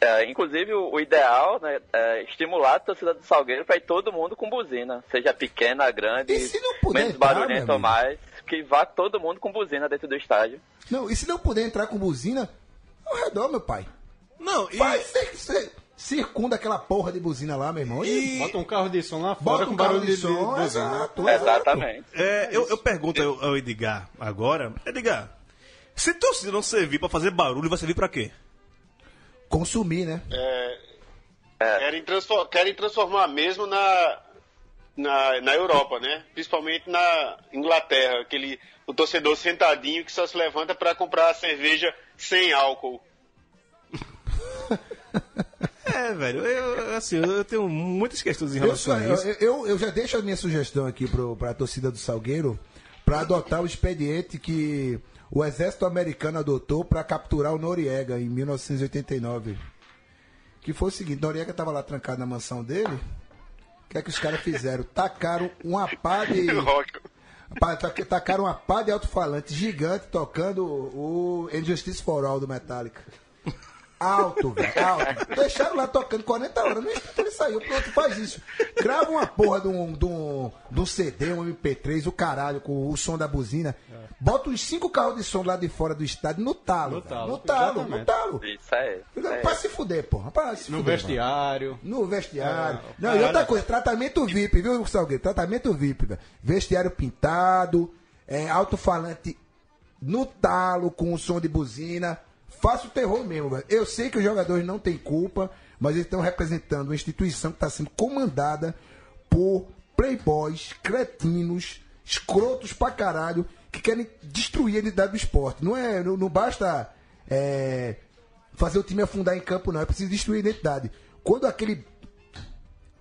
[SPEAKER 8] é, inclusive o, o ideal né, é estimular a torcida do Salgueiro para ir todo mundo com buzina, seja pequena, grande,
[SPEAKER 5] E puder
[SPEAKER 8] menos barulhento ou mais, que vá todo mundo com buzina dentro do estádio.
[SPEAKER 5] Não, e se não puder entrar com buzina, ao redor, meu pai.
[SPEAKER 4] Não, e,
[SPEAKER 5] Vai, você, você circunda aquela porra de buzina lá, meu irmão. E,
[SPEAKER 6] Bota um carro de som lá fora
[SPEAKER 5] bota
[SPEAKER 6] com
[SPEAKER 5] um carro
[SPEAKER 6] barulho
[SPEAKER 5] de
[SPEAKER 6] de,
[SPEAKER 5] som,
[SPEAKER 6] de buzina.
[SPEAKER 5] exato, exato.
[SPEAKER 8] Exatamente.
[SPEAKER 4] É, eu, eu pergunto ao, ao Edgar agora, Edgar, se torcida não servir pra fazer barulho, vai servir pra quê?
[SPEAKER 5] Consumir, né?
[SPEAKER 7] Querem, transfor- querem transformar mesmo na, na, na Europa, né? Principalmente na Inglaterra, aquele o torcedor sentadinho que só se levanta para comprar cerveja sem álcool.
[SPEAKER 4] É, velho, eu, assim, eu tenho muitas questões em
[SPEAKER 5] Eu,
[SPEAKER 4] relação
[SPEAKER 5] só-
[SPEAKER 4] a isso.
[SPEAKER 5] eu, eu, eu já deixo a minha sugestão aqui pro, pra torcida do Salgueiro para adotar o expediente que o exército americano adotou para capturar o Noriega em 1989. Que foi o seguinte, Noriega estava lá trancado na mansão dele. O que é que os caras fizeram? Tacaram uma pá de. Tac- Tacaram uma pá de alto-falante gigante tocando o Injustice for All do Metallica. Alto, velho, alto. Deixaram lá tocando 40 horas. No instante ele saiu. Pronto, faz isso. Grava uma porra de um, de um, de um CD, um MP3, o caralho, com o som da buzina. Bota uns cinco carros de som lá de fora do estádio no talo.
[SPEAKER 6] No talo,
[SPEAKER 5] No talo, no talo.
[SPEAKER 8] Isso aí. isso aí.
[SPEAKER 5] Pra se fuder, porra. Pra se
[SPEAKER 6] No
[SPEAKER 5] fuder,
[SPEAKER 6] vestiário.
[SPEAKER 5] no vestiário.
[SPEAKER 6] É,
[SPEAKER 5] não, e outra coisa, tratamento VIP, viu, Salgueiro? Tratamento VIP, velho. Vestiário pintado, é, alto-falante no talo, com o som de buzina. Faça o terror mesmo, velho. Eu sei que os jogadores não têm culpa, mas eles estão representando uma instituição que está sendo comandada por playboys, cretinos, escrotos pra caralho, que querem destruir a identidade do esporte. Não é, não, não basta é, fazer o time afundar em campo, não. É preciso destruir a identidade. Quando aquele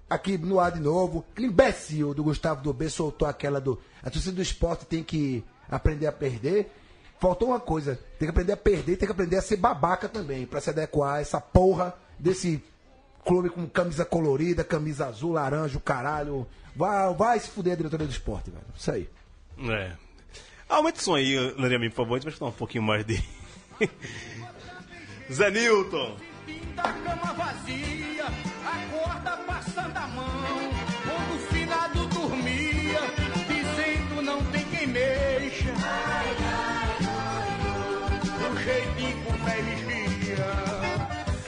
[SPEAKER 5] aqui no ar de novo, aquele imbecil do Gustavo Dobê soltou aquela do. A torcida do esporte tem que aprender a perder. Faltou uma coisa, tem que aprender a perder, tem que aprender a ser babaca também, pra se adequar a essa porra desse clube com camisa colorida, camisa azul, laranja, o caralho. Vai, vai se fuder a diretoria do esporte, velho. Isso aí.
[SPEAKER 4] É. Aumenta o som aí, Lariamin, por favor, a gente vai escutar um pouquinho mais de. Zé Newton!
[SPEAKER 2] da cama vazia, Acorda passando a mão, quando o finado dormia, dizendo não tem quem mexa. O jeitinho que o velho mexia.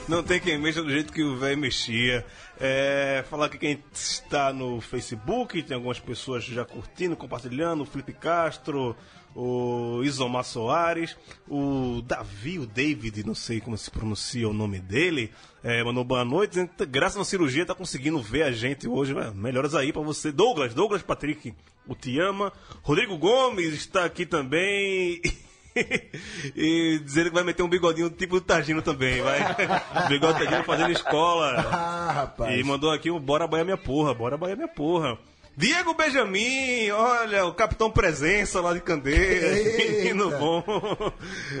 [SPEAKER 4] Não tem quem mexa do jeito que o velho mexia. É, falar que quem está no Facebook, tem algumas pessoas já curtindo, compartilhando, o Felipe Castro, o Isomar Soares, o Davi, o David, não sei como se pronuncia o nome dele, é, mandou boa noite, graças à cirurgia tá conseguindo ver a gente hoje, né? melhoras aí para você. Douglas, Douglas Patrick, o te ama. Rodrigo Gomes está aqui também. e dizendo que vai meter um bigodinho tipo do Targino também, vai. Bigode Targino fazendo escola.
[SPEAKER 5] Ah, rapaz.
[SPEAKER 4] E mandou aqui o Bora Bahia Minha Porra, Bora Bahia Minha Porra. Diego Benjamin, olha, o Capitão Presença lá de Candeias, menino bom.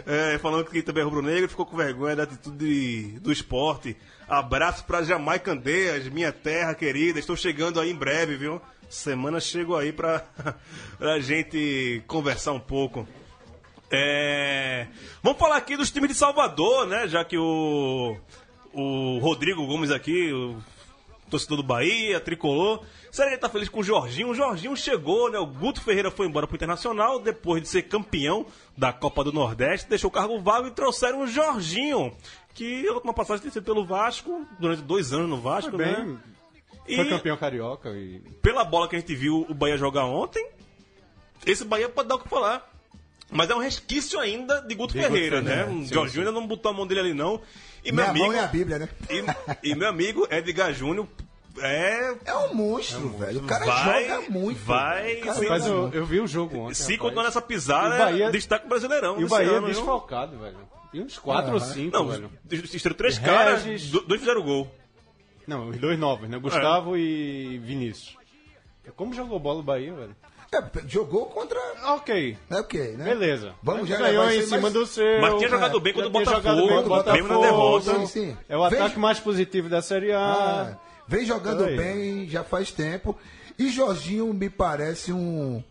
[SPEAKER 4] É, falando que também é rubro-negro, ficou com vergonha da atitude do esporte. Abraço pra Jamai Candeias, minha terra querida. Estou chegando aí em breve, viu? Semana chego aí pra, pra gente conversar um pouco. É, Vamos falar aqui dos times de Salvador, né? Já que o, o Rodrigo Gomes aqui, o torcedor do Bahia, tricolor. Será que ele tá feliz com o Jorginho? O Jorginho chegou, né? O Guto Ferreira foi embora pro Internacional depois de ser campeão da Copa do Nordeste, deixou o cargo vago e trouxeram o Jorginho, que a última passagem tem sido pelo Vasco, durante dois anos no Vasco,
[SPEAKER 6] Foi bem.
[SPEAKER 4] né?
[SPEAKER 6] Foi
[SPEAKER 4] E-
[SPEAKER 6] campeão carioca e.
[SPEAKER 4] pela bola que a gente viu o Bahia jogar ontem, esse Bahia pode dar o que falar. Mas é um resquício ainda de Guto
[SPEAKER 6] De Guto
[SPEAKER 4] Ferreira, né?
[SPEAKER 6] Ferreira,
[SPEAKER 4] O
[SPEAKER 6] sim,
[SPEAKER 4] Jorginho ainda não botou a mão dele ali, não. E meu
[SPEAKER 5] Minha
[SPEAKER 4] amigo.
[SPEAKER 5] mão é a Bíblia, né?
[SPEAKER 4] e, e meu amigo Edgar Júnior é.
[SPEAKER 5] É um monstro, velho. O cara
[SPEAKER 4] Vai-
[SPEAKER 5] joga muito.
[SPEAKER 4] vai-
[SPEAKER 5] cara
[SPEAKER 4] sim,
[SPEAKER 6] Mas eu, eu vi o jogo ontem.
[SPEAKER 4] Se continuar nessa pisada,
[SPEAKER 6] o Bahia-
[SPEAKER 4] destaca o Brasileirão.
[SPEAKER 6] E o
[SPEAKER 4] desse
[SPEAKER 6] Bahia é
[SPEAKER 4] ano, viu?
[SPEAKER 6] desfalcado, velho. E uns quatro ou cinco,
[SPEAKER 4] Não,
[SPEAKER 6] velho.
[SPEAKER 4] estreou três
[SPEAKER 6] Regis-
[SPEAKER 4] caras, do- dois fizeram gol.
[SPEAKER 6] Não, os dois novos, né? Gustavo e Vinícius. Como jogou bola o Bahia, velho?
[SPEAKER 5] É, jogou contra.
[SPEAKER 6] Ok,
[SPEAKER 5] É o quê, né?
[SPEAKER 6] beleza.
[SPEAKER 5] Vamos já
[SPEAKER 6] Ganhou em cima
[SPEAKER 5] mas-
[SPEAKER 6] do seu.
[SPEAKER 4] Mas tinha jogado bem
[SPEAKER 6] Já
[SPEAKER 4] contra o Botafogo,
[SPEAKER 6] bem contra o
[SPEAKER 5] mesmo na
[SPEAKER 6] Botafogo.
[SPEAKER 5] derrota. Sim, sim.
[SPEAKER 6] É o ataque
[SPEAKER 5] Veja-
[SPEAKER 6] mais positivo da Série
[SPEAKER 5] Ah,
[SPEAKER 6] A.
[SPEAKER 5] vem jogando
[SPEAKER 6] Aí.
[SPEAKER 5] bem já faz tempo. E Jorginho me parece um.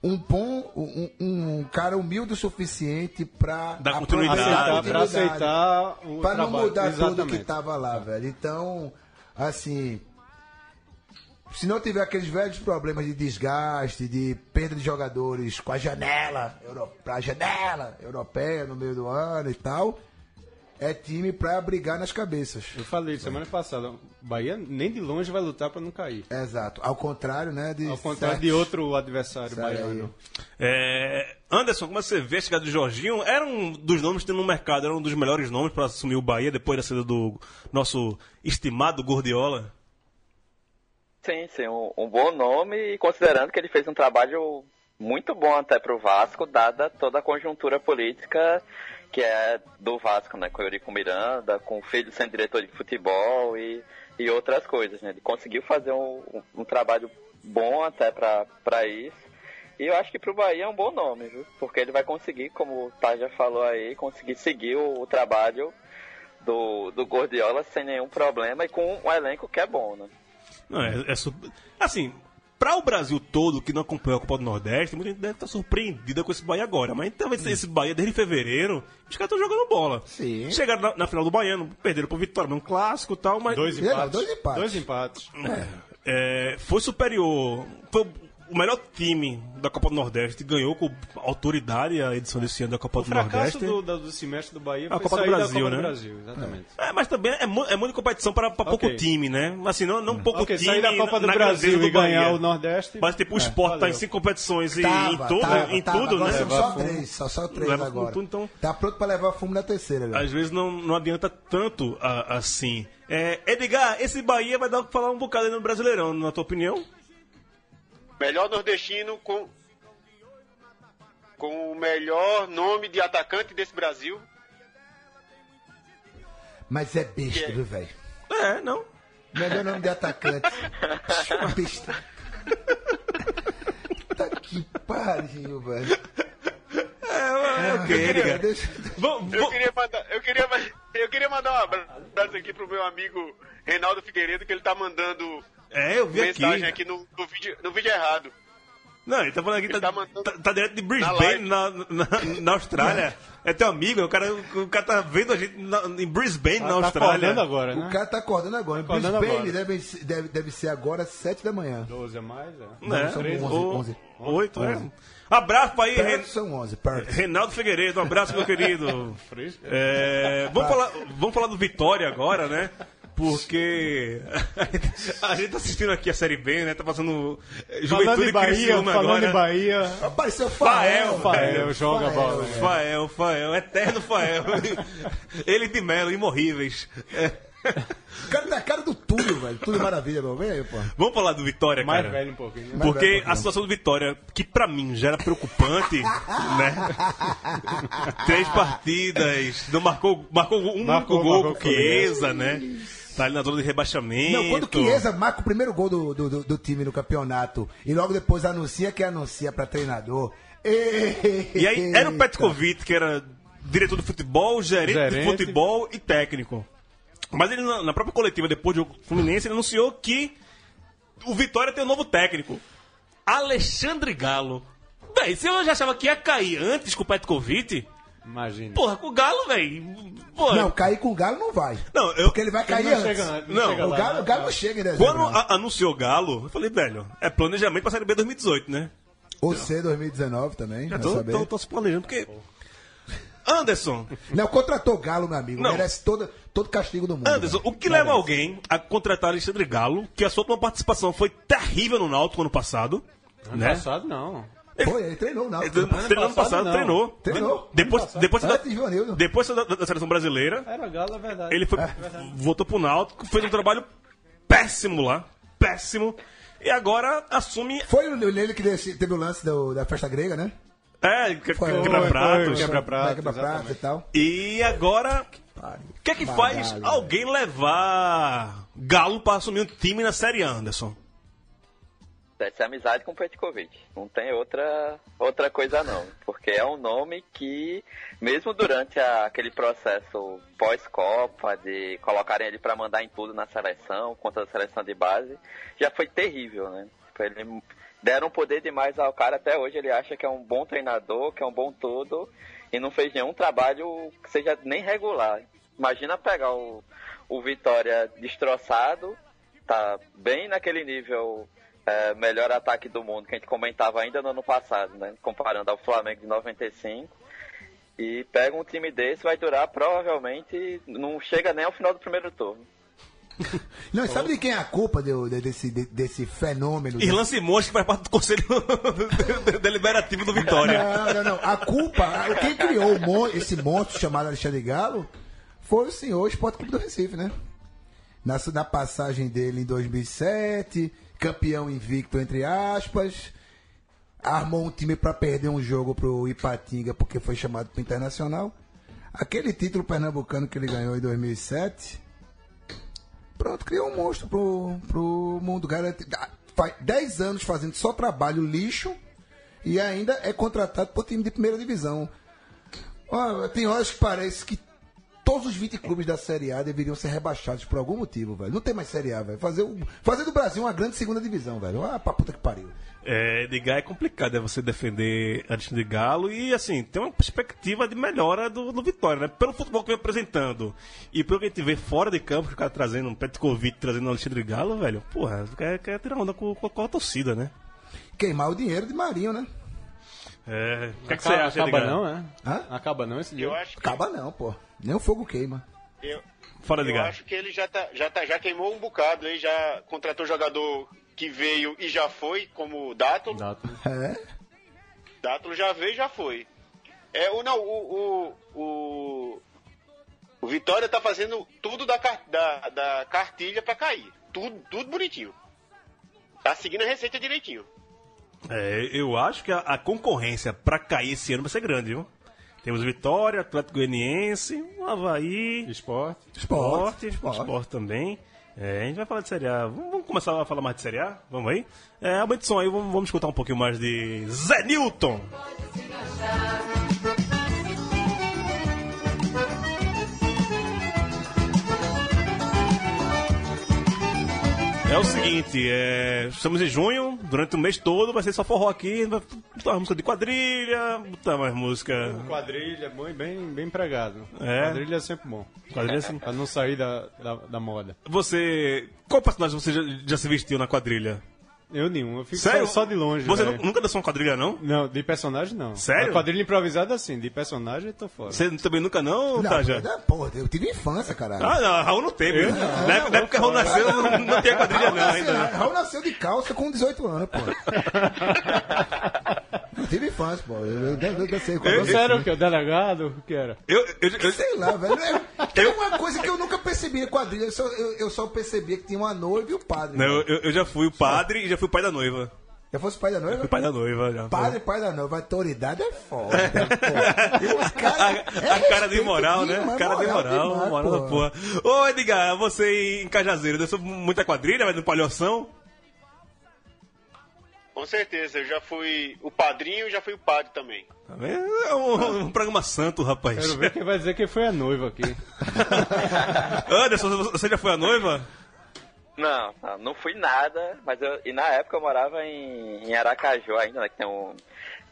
[SPEAKER 5] Um bom, um, um cara humilde o suficiente pra
[SPEAKER 4] Dar continuidade.
[SPEAKER 5] a
[SPEAKER 6] Aceitar, pra
[SPEAKER 5] continuidade.
[SPEAKER 6] aceitar o
[SPEAKER 5] Pra não mudar tudo
[SPEAKER 6] Exatamente.
[SPEAKER 5] que tava lá, velho. Então, assim. Se não tiver aqueles velhos problemas de desgaste, de perda de jogadores com a janela, euro, pra janela europeia no meio do ano e tal, é time pra brigar nas cabeças.
[SPEAKER 6] Eu falei semana passada, o Bahia nem de longe vai lutar pra não cair.
[SPEAKER 5] Exato. Ao contrário, né? De
[SPEAKER 6] Ao contrário
[SPEAKER 5] certos-
[SPEAKER 6] de outro adversário baiano.
[SPEAKER 4] É, Anderson, como você vê a chegada do Jorginho? Era um dos nomes que tem no mercado, era um dos melhores nomes para assumir o Bahia depois da saída do nosso estimado Gordiola.
[SPEAKER 8] Sim, sim, um, um bom nome e considerando que ele fez um trabalho muito bom até pro Vasco, dada toda a conjuntura política que é do Vasco, né? Com o Eurico Miranda, com o filho sendo diretor de futebol e, e outras coisas, né? Ele conseguiu fazer um, um, um trabalho bom até pra isso. E eu acho que pro Bahia é um bom nome, viu? Porque ele vai conseguir, como o já falou aí, conseguir seguir o, o trabalho do, do Gordiola sem nenhum problema e com um elenco que é bom, né?
[SPEAKER 4] Não, é, é su- Assim, para o Brasil todo que não acompanha a Copa do Nordeste, muita gente deve estar surpreendida com esse Bahia agora. Mas talvez esse Bahia desde fevereiro, os caras estão jogando bola.
[SPEAKER 5] Sim.
[SPEAKER 4] Chegaram na, na final do Baiano, perderam pro Vitória, num clássico e tal, mas
[SPEAKER 6] Dois
[SPEAKER 5] É,
[SPEAKER 6] empates.
[SPEAKER 5] dois empates.
[SPEAKER 6] Dois empates.
[SPEAKER 4] é, foi superior. Foi o melhor time da Copa do Nordeste, ganhou com autoridade a edição desse ano da Copa
[SPEAKER 6] O
[SPEAKER 4] do
[SPEAKER 6] fracasso
[SPEAKER 4] Nordeste.
[SPEAKER 6] do, do, do semestre do Bahia
[SPEAKER 4] A Copa do Brasil,
[SPEAKER 6] da Copa
[SPEAKER 4] né?
[SPEAKER 6] do Brasil, exatamente.
[SPEAKER 4] É, mas também é, mu- é muita competição para pouco
[SPEAKER 6] Ok.
[SPEAKER 4] time, né? Assim, não, não pouco
[SPEAKER 6] Ok,
[SPEAKER 4] time.
[SPEAKER 6] sair da Copa do Brasil e ganhar
[SPEAKER 4] Bahia.
[SPEAKER 6] o Nordeste.
[SPEAKER 4] Mas tipo, o esporte tá
[SPEAKER 6] valeu.
[SPEAKER 4] em cinco competições e
[SPEAKER 5] Tava,
[SPEAKER 4] em tudo,
[SPEAKER 5] tava,
[SPEAKER 4] em
[SPEAKER 5] tava.
[SPEAKER 4] tudo, né?
[SPEAKER 5] São só três, só, só três
[SPEAKER 4] Leva
[SPEAKER 5] agora.
[SPEAKER 4] fumo, então-
[SPEAKER 5] Tá pronto pra levar fumo na terceira, velho.
[SPEAKER 4] Às vezes não, não adianta tanto a- assim. É, Edgar, esse Bahia vai dar o que falar um bocado aí no Brasileirão, na tua opinião?
[SPEAKER 7] Melhor nordestino com com o melhor nome de atacante desse Brasil.
[SPEAKER 5] Mas é besta,
[SPEAKER 7] Que-
[SPEAKER 5] viu, velho?
[SPEAKER 4] É, não.
[SPEAKER 5] Melhor nome de atacante. besta. tá que pariu, velho.
[SPEAKER 4] É, Edgar.
[SPEAKER 5] Deixa-
[SPEAKER 4] Vamos,
[SPEAKER 7] Eu
[SPEAKER 4] vamos-
[SPEAKER 7] queria mandar, eu queria, eu queria mandar um abraço aqui pro meu amigo Reinaldo Figueiredo, que ele tá mandando
[SPEAKER 4] É, eu vi
[SPEAKER 7] mensagem
[SPEAKER 4] aqui.
[SPEAKER 7] aqui, no, no vídeo, no vídeo errado.
[SPEAKER 4] Não, ele tá falando aqui, tá,
[SPEAKER 7] tá mandando-
[SPEAKER 4] tá, tá direto de
[SPEAKER 7] Na
[SPEAKER 4] Brisbane,
[SPEAKER 7] live.
[SPEAKER 4] na, na, na Austrália. É teu amigo, o cara, o cara tá vendo a gente na- em Brisbane, na
[SPEAKER 6] Tá
[SPEAKER 4] Austrália.
[SPEAKER 6] acordando agora,
[SPEAKER 5] O
[SPEAKER 6] né?
[SPEAKER 5] cara tá acordando agora. Em
[SPEAKER 6] Acordando
[SPEAKER 5] Brisbane
[SPEAKER 6] agora.
[SPEAKER 5] deve, deve, deve ser agora às 7 da manhã.
[SPEAKER 6] 12 a mais, é.
[SPEAKER 4] Né?
[SPEAKER 5] são
[SPEAKER 4] Treze,
[SPEAKER 5] 11,
[SPEAKER 4] ou-
[SPEAKER 5] 11.
[SPEAKER 4] Oito, é. Abraço pra aí, Ren-
[SPEAKER 5] são 11, perto.
[SPEAKER 4] Reinaldo Figueiredo, um abraço, meu querido. É, vamos, falar, vamos falar do Vitória agora, né? Porque a gente tá assistindo aqui a Série B, né? Tá passando
[SPEAKER 6] Falando
[SPEAKER 4] Juventude
[SPEAKER 6] em Bahia,
[SPEAKER 4] Criciúma
[SPEAKER 6] falando
[SPEAKER 4] agora.
[SPEAKER 6] em Bahia.
[SPEAKER 5] Apareceu
[SPEAKER 4] Fael,
[SPEAKER 5] Fael.
[SPEAKER 6] Fael, joga a bola.
[SPEAKER 4] Fael, Fael, eterno Fael. Ele de Melo, imorríveis. É.
[SPEAKER 5] O cara tá a cara do Túlio, velho. Túlio Maravilha, meu. Vem aí, pô.
[SPEAKER 4] Vamos falar do Vitória,
[SPEAKER 6] Mais
[SPEAKER 4] cara.
[SPEAKER 6] velho um pouquinho. né?
[SPEAKER 5] Mais
[SPEAKER 4] Porque
[SPEAKER 5] velho,
[SPEAKER 4] a situação do Vitória, que pra mim já era preocupante, né? Três partidas, não marcou, marcou um
[SPEAKER 6] Marcou,
[SPEAKER 4] único gol
[SPEAKER 6] marcou
[SPEAKER 4] Chiesa, né? Tá ali na zona de rebaixamento.
[SPEAKER 5] Não, quando o Chiesa marca o primeiro gol do, do, do- do time no campeonato e logo depois anuncia que anuncia pra treinador.
[SPEAKER 4] E aí era o Petkovic, que era diretor do futebol, gerente,
[SPEAKER 6] Gerente.
[SPEAKER 4] de futebol e técnico. Mas ele, na, na própria coletiva, depois do Fluminense, ele anunciou que o Vitória tem um novo técnico. Alexandre Galo. Véi, se eu já achava que ia cair antes com o Petkovic,
[SPEAKER 6] Imagina.
[SPEAKER 4] porra, com o Galo, velho.
[SPEAKER 5] Não, cair com o Galo não vai.
[SPEAKER 4] Não, eu-
[SPEAKER 5] Porque ele vai cair
[SPEAKER 6] não
[SPEAKER 5] antes.
[SPEAKER 6] chega
[SPEAKER 4] Não,
[SPEAKER 6] chega
[SPEAKER 5] O Galo,
[SPEAKER 6] né?
[SPEAKER 5] o Galo não chega em dezembro.
[SPEAKER 4] Quando a- anunciou Galo, eu falei, velho, é planejamento pra Série B 2018, né?
[SPEAKER 5] Ou C 2019 também,
[SPEAKER 4] Já tô,
[SPEAKER 5] saber.
[SPEAKER 4] tô, tô se planejando, porque... Anderson,
[SPEAKER 5] Não, contratou o Galo, meu amigo.
[SPEAKER 4] Não.
[SPEAKER 5] Merece todo, todo castigo do mundo.
[SPEAKER 4] Anderson,
[SPEAKER 5] velho.
[SPEAKER 4] o que leva alguém a contratar Alexandre Galo, que a sua última participação foi terrível no Náutico ano passado,
[SPEAKER 6] Ano
[SPEAKER 4] né?
[SPEAKER 6] passado, não.
[SPEAKER 5] Foi, ele treinou, não.
[SPEAKER 4] Ele Treinando ano
[SPEAKER 6] passado,
[SPEAKER 4] passado,
[SPEAKER 6] não.
[SPEAKER 4] treinou.
[SPEAKER 5] Treinou.
[SPEAKER 4] Depois,
[SPEAKER 6] Ano passado.
[SPEAKER 4] depois, da, depois da, da seleção brasileira,
[SPEAKER 6] Era galo, é verdade.
[SPEAKER 4] ele foi, voltou pro Náutico, fez um trabalho péssimo lá, péssimo, e agora assume.
[SPEAKER 5] Foi nele que desse- teve o lance do- da festa grega, né?
[SPEAKER 4] É, que-
[SPEAKER 5] Foi,
[SPEAKER 4] quebra-pratos.
[SPEAKER 6] Quebra-pratos,
[SPEAKER 5] Quebra-pratos e tal.
[SPEAKER 4] E agora, o que é que faz
[SPEAKER 5] Badalho,
[SPEAKER 4] alguém levar Galo para assumir um time na Série Anderson?
[SPEAKER 8] Deve ser amizade com Petkovic. Não tem outra, outra coisa não. Porque é um nome que, mesmo durante a- aquele processo pós-Copa, de colocarem ele para mandar em tudo na seleção, contra a seleção de base, já foi terrível, né? Tipo, Ele deram poder demais ao cara até hoje. Ele acha que é um bom treinador, que é um bom todo, e não fez nenhum trabalho que seja nem regular. Imagina pegar o, o Vitória destroçado, tá bem naquele nível é, melhor ataque do mundo que a gente comentava ainda no ano passado, né? Comparando ao Flamengo de 95. E pega um time desse, vai durar provavelmente, não chega nem ao final do primeiro turno.
[SPEAKER 5] Não, e sabe de quem é a culpa de- de- desse, de- desse fenômeno?
[SPEAKER 4] Irlan Simões, que faz parte do Conselho Deliberativo do Vitória.
[SPEAKER 5] Não, não, não. A culpa, quem criou mon- esse monstro chamado Alexandre Galo foi o senhor Esporte Clube do Recife, né? Na, na passagem dele em 2007, campeão invicto, entre aspas, armou um time para perder um jogo pro Ipatinga porque foi chamado pro Internacional. Aquele título pernambucano que ele ganhou em 2007, pronto, criou um monstro pro, pro mundo. Cara, faz 10 anos fazendo só trabalho lixo e ainda é contratado por time de primeira divisão. Ó, tem horas que parece que todos os 20 clubes da Série A deveriam ser rebaixados por algum motivo, velho. Não tem mais Série A, velho. Fazer, o- fazer do Brasil uma grande segunda divisão, velho. Ah, pra puta que pariu.
[SPEAKER 4] É, ligar é complicado, é você defender Alexandre Galo e, assim, tem uma perspectiva de melhora do, do Vitória, né? Pelo futebol que vem apresentando e pelo que a gente vê fora de campo, que o cara trazendo um Petkovic, trazendo Alexandre Galo, velho, porra, quer, quer tirar onda com, com, com a torcida, né?
[SPEAKER 5] Queimar o dinheiro de Marinho, né?
[SPEAKER 4] É, o que, é que você
[SPEAKER 6] Acaba,
[SPEAKER 4] acha,
[SPEAKER 6] acaba não, é?
[SPEAKER 5] Hã?
[SPEAKER 6] Acaba não esse dia?
[SPEAKER 7] Eu acho que,
[SPEAKER 5] Acaba não, pô. Nem o fogo queima.
[SPEAKER 7] eu,
[SPEAKER 4] Fora,
[SPEAKER 7] eu
[SPEAKER 4] Edgar.
[SPEAKER 7] acho que ele já, tá, já, tá, já queimou um bocado, ele já contratou jogador que veio e já foi, como o Dátulo.
[SPEAKER 6] Dato.
[SPEAKER 5] É.
[SPEAKER 7] Dátulo já veio e já foi. É, o, não, o, o, o, o Vitória tá fazendo tudo da, da, da cartilha pra cair. Tudo, tudo bonitinho. Tá seguindo a receita direitinho.
[SPEAKER 4] É, eu acho que a, a concorrência pra cair esse ano vai ser grande, viu? Temos Vitória, Atlético Goianiense, Havaí,
[SPEAKER 6] Esporte.
[SPEAKER 4] Esporte,
[SPEAKER 5] Esporte.
[SPEAKER 4] esporte, também. É, a gente vai falar de Série A. Vamos, vamos começar a falar mais de Série A? Vamos aí? É, aumenta o som aí, vamos, vamos escutar um pouquinho mais de Zé Newton. É o seguinte, é, estamos em junho, durante o mês todo vai ser só forró aqui, vai botar uma música de quadrilha, botar mais música.
[SPEAKER 6] Quadrilha, é bom, bem, bem empregado.
[SPEAKER 4] É?
[SPEAKER 6] Quadrilha é sempre bom.
[SPEAKER 4] Quadrilha assim.
[SPEAKER 6] Pra não sair da, da, da moda.
[SPEAKER 4] Você. Qual personagem você já, já se vestiu na quadrilha?
[SPEAKER 6] Eu nenhum, eu fico
[SPEAKER 4] Sério?
[SPEAKER 6] só, só de longe.
[SPEAKER 4] Você nu- nunca dançou uma quadrilha, não?
[SPEAKER 6] Não, de personagem não.
[SPEAKER 4] Sério?
[SPEAKER 6] A quadrilha improvisada sim, de personagem eu tô fora.
[SPEAKER 4] Você também nunca não,
[SPEAKER 5] Não,
[SPEAKER 4] Taja?
[SPEAKER 5] é, porra, eu tive infância, caralho.
[SPEAKER 4] Ah, não, Raul não teve.
[SPEAKER 6] Eu
[SPEAKER 4] na
[SPEAKER 6] não,
[SPEAKER 4] época,
[SPEAKER 6] não,
[SPEAKER 4] na época que Raul nasceu, não, não tinha quadrilha
[SPEAKER 5] Raul
[SPEAKER 4] não
[SPEAKER 5] nasceu,
[SPEAKER 4] ainda.
[SPEAKER 5] Raul nasceu de calça com 18 anos, pô. Não tive infância, pô. Eu, eu, eu, eu sei qual
[SPEAKER 6] Você era o que? O delegado? O que era?
[SPEAKER 4] Eu, eu, eu,
[SPEAKER 5] Sei lá, velho. É, Tem uma coisa que eu nunca percebi na quadrilha. Eu só, eu, eu só percebia que tinha uma noiva e o padre.
[SPEAKER 4] não,
[SPEAKER 5] velho.
[SPEAKER 4] eu, eu já fui o padre e já fui o pai da noiva.
[SPEAKER 5] Já fosse pai da noiva?
[SPEAKER 4] Fui pai da noiva já.
[SPEAKER 5] Padre, pai da noiva. A autoridade é foda. pô. E os caras-
[SPEAKER 4] A,
[SPEAKER 5] é
[SPEAKER 4] a cara de moral, né?
[SPEAKER 5] demais,
[SPEAKER 4] cara de moral,
[SPEAKER 5] demais,
[SPEAKER 4] moral da porra. Ô, Edgar, você em Cajazeiro, dançou muita quadrilha, vai no palhoção?
[SPEAKER 7] Com certeza, eu já fui o padrinho e já fui o padre também.
[SPEAKER 4] Tá? É um, um programa santo, rapaz.
[SPEAKER 6] Quero ver quem vai dizer quem foi a noiva aqui.
[SPEAKER 4] Anderson, você já foi a noiva?
[SPEAKER 8] Não, não, não fui nada, mas eu, e na época eu morava em, em Aracaju ainda, né, que tem um,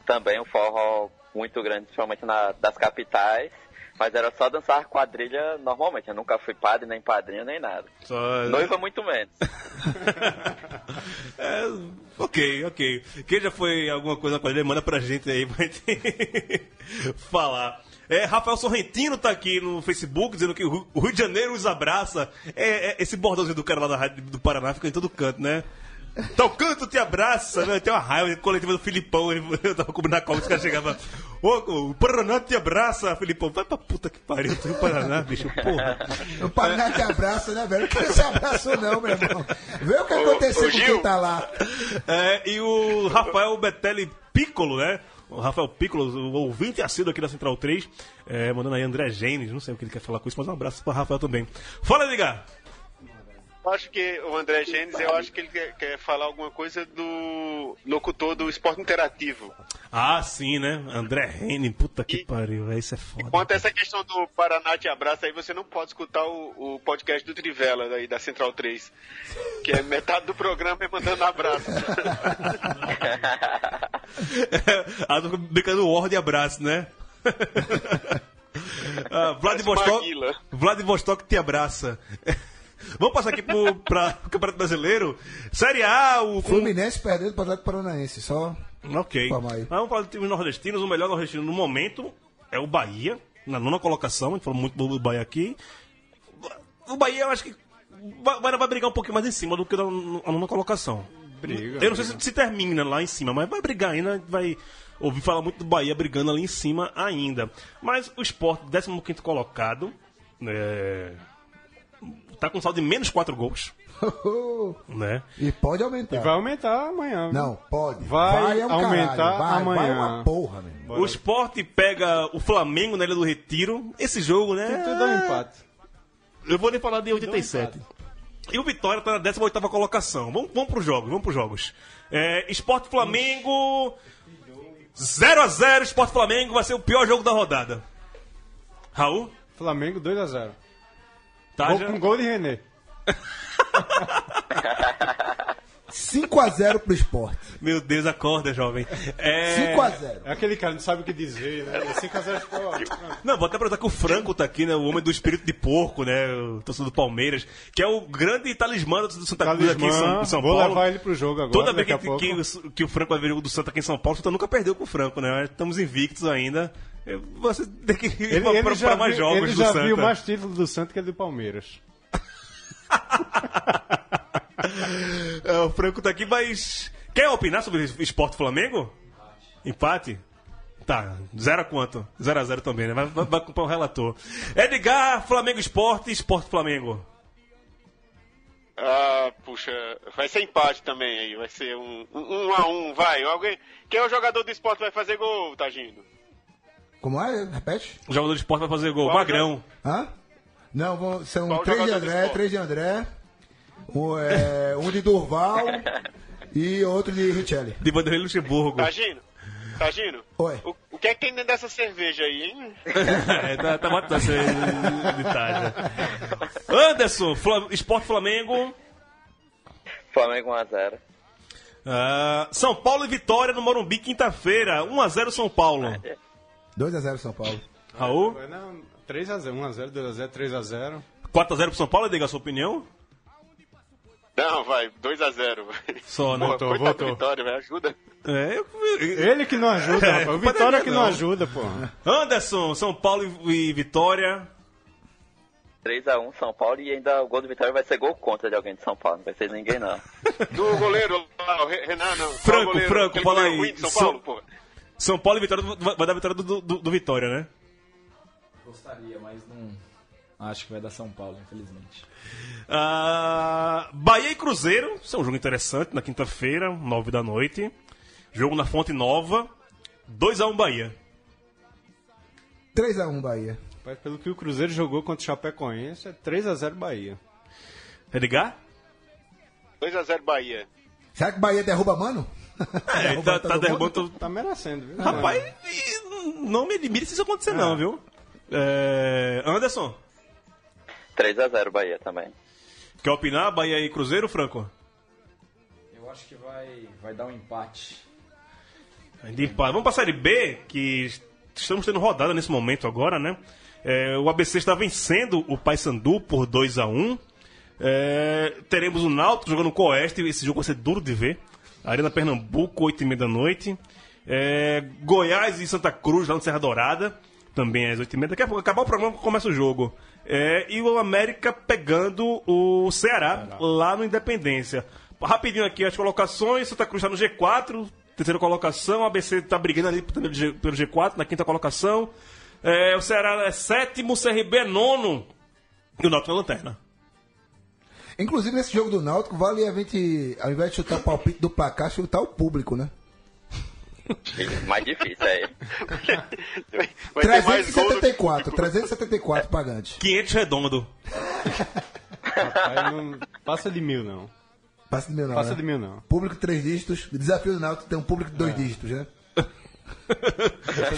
[SPEAKER 8] também um forró muito grande, principalmente na, das capitais, mas era só dançar quadrilha normalmente, eu nunca fui padre, nem padrinho, nem nada.
[SPEAKER 4] Só...
[SPEAKER 8] Noiva muito menos.
[SPEAKER 4] É, ok, ok. Quem já foi alguma coisa na quadrilha, manda pra gente aí pra gente falar. É, Rafael Sorrentino tá aqui no Facebook dizendo que o Rio de Janeiro os abraça. É, é, esse bordãozinho do cara lá da rádio do Paraná fica em todo canto, né? Tal canto te abraça, né? Tem uma raiva coletiva do Filipão. ele- Eu tava cobrindo a cola, os caras chegavam. Ô, o Paraná te abraça, Filipão. Vai pra puta que pariu, tu o Paraná, bicho, porra.
[SPEAKER 5] O Paraná te abraça, né, velho? Não esse abraço, não, meu irmão. Vê o que aconteceu
[SPEAKER 7] ô,
[SPEAKER 5] com
[SPEAKER 7] Gil.
[SPEAKER 5] quem tá lá.
[SPEAKER 4] É, e o Rafael Betelli Piccolo, né? O Rafael Piccolo, o ouvinte assíduo aqui da Central 3, é, mandando aí André Genes, não sei o que ele quer falar com isso, mas um abraço para Rafael também. Fala, Edgar!
[SPEAKER 7] Eu acho que o André Gênesis, eu acho que ele quer, quer falar alguma coisa do locutor do esporte interativo.
[SPEAKER 4] Ah, sim, né? André Rene, puta que
[SPEAKER 7] E-
[SPEAKER 4] pariu, isso é foda.
[SPEAKER 7] Quanto a essa questão do Paraná te abraça, aí você não pode escutar o, o podcast do Trivela, daí, da Central 3. Que é metade do programa é mandando abraço.
[SPEAKER 4] ah, tô brincando Word e abraço, né? ah, Vladivostok. Vladivostok te abraça. Vamos passar aqui pro, pra, o Campeonato Brasileiro. Série A, o
[SPEAKER 5] Fluminense perdendo para o Atlético Paranaense. Só.
[SPEAKER 4] Ok.
[SPEAKER 5] Vamos
[SPEAKER 4] falar de times nordestinos. O melhor nordestino no momento é o Bahia, na nona colocação. A gente falou muito do Bahia aqui. O Bahia, eu acho que vai, vai vai brigar um pouquinho mais em cima do que na, na nona colocação.
[SPEAKER 6] Briga.
[SPEAKER 4] Eu não sei se, se termina lá em cima, mas vai brigar ainda. Vai ouvir falar muito do Bahia brigando ali em cima ainda. Mas o Sport, 15 colocado, é, tá com saldo de menos 4 gols. Né?
[SPEAKER 5] e pode aumentar.
[SPEAKER 6] Vai aumentar amanhã. viu?
[SPEAKER 5] Não, pode.
[SPEAKER 6] Vai
[SPEAKER 5] é um
[SPEAKER 6] aumentar
[SPEAKER 5] caralho. vai,
[SPEAKER 6] amanhã.
[SPEAKER 5] Vai uma porra, meu irmão.
[SPEAKER 4] O Sport pega o Flamengo na Ilha do Retiro. Esse jogo, né?
[SPEAKER 6] Tem tudo um empate.
[SPEAKER 4] Eu vou nem falar de 87. E o Vitória tá na 18 colocação. Vamos, vamos pros jogos, vamos pros jogos. É, Esporte Flamengo. 0x0, Esporte Flamengo vai ser o pior jogo da rodada. Raul?
[SPEAKER 6] Flamengo 2x0.
[SPEAKER 4] Tá,
[SPEAKER 6] Gol com gol de René.
[SPEAKER 5] 5x0 pro esporte.
[SPEAKER 4] Meu Deus, acorda, jovem. É...
[SPEAKER 5] 5x0.
[SPEAKER 6] É aquele cara que não sabe o que dizer, né? 5x0 ficou.
[SPEAKER 4] Não, vou até perguntar que o Franco tá aqui, né? O homem do espírito de porco, né? O torcedor do Palmeiras, que é o grande talismã do Santa Cruz aqui em São, em São
[SPEAKER 6] vou
[SPEAKER 4] Paulo.
[SPEAKER 6] levar ele pro jogo agora.
[SPEAKER 4] Toda vez que, que, que o Franco vai ver o do Santa aqui em São Paulo, o Santa nunca perdeu com o Franco, né? Estamos invictos ainda. Você tem que ir
[SPEAKER 6] Ele,
[SPEAKER 4] pra,
[SPEAKER 6] ele
[SPEAKER 4] pra-
[SPEAKER 6] já,
[SPEAKER 4] pra mais
[SPEAKER 6] viu,
[SPEAKER 4] jogos
[SPEAKER 6] ele
[SPEAKER 4] do
[SPEAKER 6] já
[SPEAKER 4] Santa.
[SPEAKER 6] viu mais títulos do Santos que do Palmeiras.
[SPEAKER 4] É, o Franco tá aqui, mas. Quer opinar sobre o esporte Flamengo? Empate? Tá, zero a quanto? Zero a zero também, né? Vai, vai, vai comprar o relator. Edgar, Flamengo Esporte, Esporte Flamengo.
[SPEAKER 7] Ah, puxa, vai ser empate também aí, vai ser um, um, um a um, vai. Alguém, quem é o jogador do esporte que vai fazer gol, Tagino?
[SPEAKER 5] Como é? Repete?
[SPEAKER 4] O jogador de esporte vai fazer gol.
[SPEAKER 7] Qual
[SPEAKER 4] Magrão.
[SPEAKER 5] Hã? Não, vão- são
[SPEAKER 7] Qual
[SPEAKER 5] três de
[SPEAKER 7] do
[SPEAKER 5] André, três de André. Um, é, um de Durval e outro de Richelli.
[SPEAKER 4] De Vanderlei Luxemburgo.
[SPEAKER 7] Tagino? Tagino?
[SPEAKER 5] Oi.
[SPEAKER 7] O, o que é que tem dentro dessa cerveja aí, hein?
[SPEAKER 4] é, tá, tá matando essa de. Anderson, Fla- Esporte Flamengo.
[SPEAKER 8] Flamengo 1x0.
[SPEAKER 4] Ah, São Paulo e Vitória no Morumbi, quinta-feira. 1x0 São Paulo.
[SPEAKER 5] 2x0 São Paulo.
[SPEAKER 4] Raul?
[SPEAKER 6] Vai na 3x0, 1x0, 2x0, 3x0.
[SPEAKER 4] 4x0 pro São Paulo, diga a sua opinião?
[SPEAKER 7] Não, vai, 2x0.
[SPEAKER 4] Só, né?
[SPEAKER 6] Voltou,
[SPEAKER 7] Coitado
[SPEAKER 6] voltou.
[SPEAKER 7] do Vitória, velho, ajuda.
[SPEAKER 4] É, eu-
[SPEAKER 6] Ele que não ajuda, rapaz. O Vitória que
[SPEAKER 4] não.
[SPEAKER 6] não ajuda, pô.
[SPEAKER 4] Anderson, São Paulo e e Vitória.
[SPEAKER 8] 3x1 São Paulo e ainda o gol do Vitória vai ser gol contra de alguém de São Paulo. Não vai ser ninguém, não.
[SPEAKER 7] Do goleiro lá, o Re- Renan, não.
[SPEAKER 4] Franco,
[SPEAKER 7] goleiro?
[SPEAKER 4] Franco, fala aí.
[SPEAKER 7] ruim de São
[SPEAKER 4] São-
[SPEAKER 7] Paulo, pô.
[SPEAKER 4] São Paulo e Vitória vai vai dar vitória do, do- do Vitória, né?
[SPEAKER 9] Gostaria, mas não. Acho que vai dar São Paulo, infelizmente.
[SPEAKER 4] Ah, Bahia e Cruzeiro, isso é um jogo interessante na quinta-feira, 9 da noite. Jogo na Fonte Nova. 2x1 Bahia.
[SPEAKER 5] 3x1 Bahia.
[SPEAKER 6] Mas pelo que o Cruzeiro jogou contra o Chapecoense, é 3x0 Bahia.
[SPEAKER 4] Edgar?
[SPEAKER 7] 2x0 Bahia.
[SPEAKER 5] Será que Bahia derruba mano?
[SPEAKER 4] É, ele tá,
[SPEAKER 5] todo
[SPEAKER 4] tá
[SPEAKER 5] mundo?
[SPEAKER 4] derrubando todo...
[SPEAKER 6] Tá merecendo, viu?
[SPEAKER 4] Rapaz, e não me admire se isso acontecer não, viu? É, Anderson,
[SPEAKER 8] 3x0 Bahia também.
[SPEAKER 4] quer opinar? Bahia e Cruzeiro, Franco?
[SPEAKER 9] Eu acho que vai, vai dar um empate.
[SPEAKER 4] De empate. Vamos pra Série B, que estamos tendo rodada nesse momento agora, né? É, o ABC está vencendo o Paysandu por 2 a 1 É, Teremos o Náutico jogando com o Oeste, esse jogo vai ser duro de ver. Arena Pernambuco, 8 e meia da noite. É, Goiás e Santa Cruz, lá no Serra Dourada, também às 8 e meia. Daqui a pouco, acabar o programa, começa o jogo. É, e o América pegando o Ceará, lá no Independência. Rapidinho aqui as colocações, Santa Cruz está no G4, terceira colocação, o ABC está brigando ali pelo G4, na quinta colocação. É, o Ceará é sétimo, o CRB é nono. E o Náutico é lanterna.
[SPEAKER 5] Inclusive, nesse jogo do Náutico, vale a gente, ao invés de chutar o palpite do placar, chutar o público, né?
[SPEAKER 8] Mais difícil é.
[SPEAKER 7] Vai do que...
[SPEAKER 5] 374, 374 pagantes.
[SPEAKER 4] 500 redondo.
[SPEAKER 6] Rapaz, não passa de mil, não.
[SPEAKER 5] Passa de mil não,
[SPEAKER 6] Passa
[SPEAKER 5] né?
[SPEAKER 6] de mil, não.
[SPEAKER 5] Público três dígitos. Desafio do Náutico tem um público de dois dígitos, né?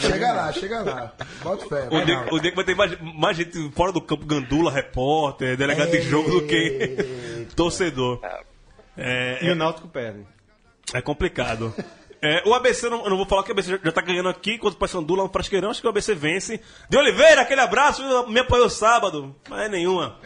[SPEAKER 5] chega lá, chega lá. Bota fé.
[SPEAKER 4] O dia, o dia que vai ter mais, mais gente fora do campo, gandula, repórter, delegado de jogo do que torcedor. É,
[SPEAKER 6] E o Náutico perde.
[SPEAKER 4] é complicado. É, o ABC, não, eu não vou falar que o ABC já, já tá ganhando aqui contra o Paysandu lá no Frasqueirão. Acho que o ABC vence. De Oliveira, aquele abraço, me apoiou sábado. Mas é nenhuma.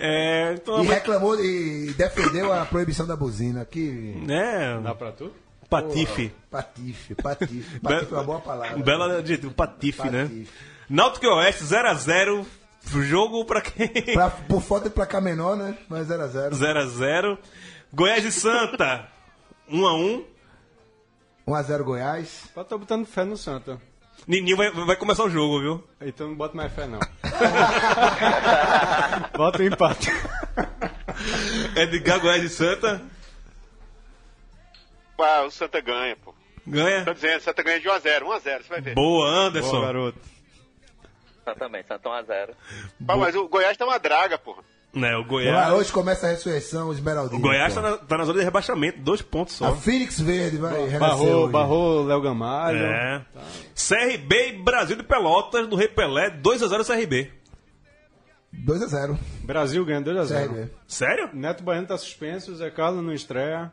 [SPEAKER 4] É, então,
[SPEAKER 5] E reclamou e defendeu a proibição da buzina. Que.
[SPEAKER 4] é,
[SPEAKER 6] Dá pra tu?
[SPEAKER 4] patife.
[SPEAKER 5] Patife, patife. Patife é uma boa palavra.
[SPEAKER 4] Um belo adjetivo, patife, né?
[SPEAKER 5] Patife.
[SPEAKER 4] Náutico e Oeste, 0x0. Jogo pra quem?
[SPEAKER 5] Pra, por falta de placar menor, né? Mas 0x0.
[SPEAKER 4] 0x0. Goiás e Santa, 1x1.
[SPEAKER 5] 1x0 Goiás.
[SPEAKER 6] Eu tô botando fé no Santa.
[SPEAKER 4] Nininho vai, vai começar o jogo, viu?
[SPEAKER 6] Então não bota mais fé, não. Bota o empate.
[SPEAKER 4] Edgar Goiás e Santa.
[SPEAKER 7] Ah, o Santa ganha, pô.
[SPEAKER 4] Ganha.
[SPEAKER 7] Tô dizendo, Santa ganha de 1x0, 1x0, você vai ver.
[SPEAKER 4] Boa, Anderson.
[SPEAKER 6] Boa, garoto.
[SPEAKER 8] Santa também, Santa 1x0.
[SPEAKER 7] Pá, mas o Goiás tá uma draga, pô.
[SPEAKER 4] Né, o Goiás.
[SPEAKER 5] hoje começa a ressurreição, o Esmeraldinho.
[SPEAKER 4] O Goiás tá na, tá na zona de rebaixamento, dois pontos só.
[SPEAKER 5] A Phoenix Verde vai renascer
[SPEAKER 6] Barrou, barrou Léo Gamalho.
[SPEAKER 4] É. CRB e Brasil de Pelotas do Rei Pelé, 2x0 CRB.
[SPEAKER 5] 2x0.
[SPEAKER 6] Brasil ganha 2x0.
[SPEAKER 5] CRB.
[SPEAKER 4] Sério?
[SPEAKER 6] Neto Baiano tá suspenso, Zé Carlos não estreia.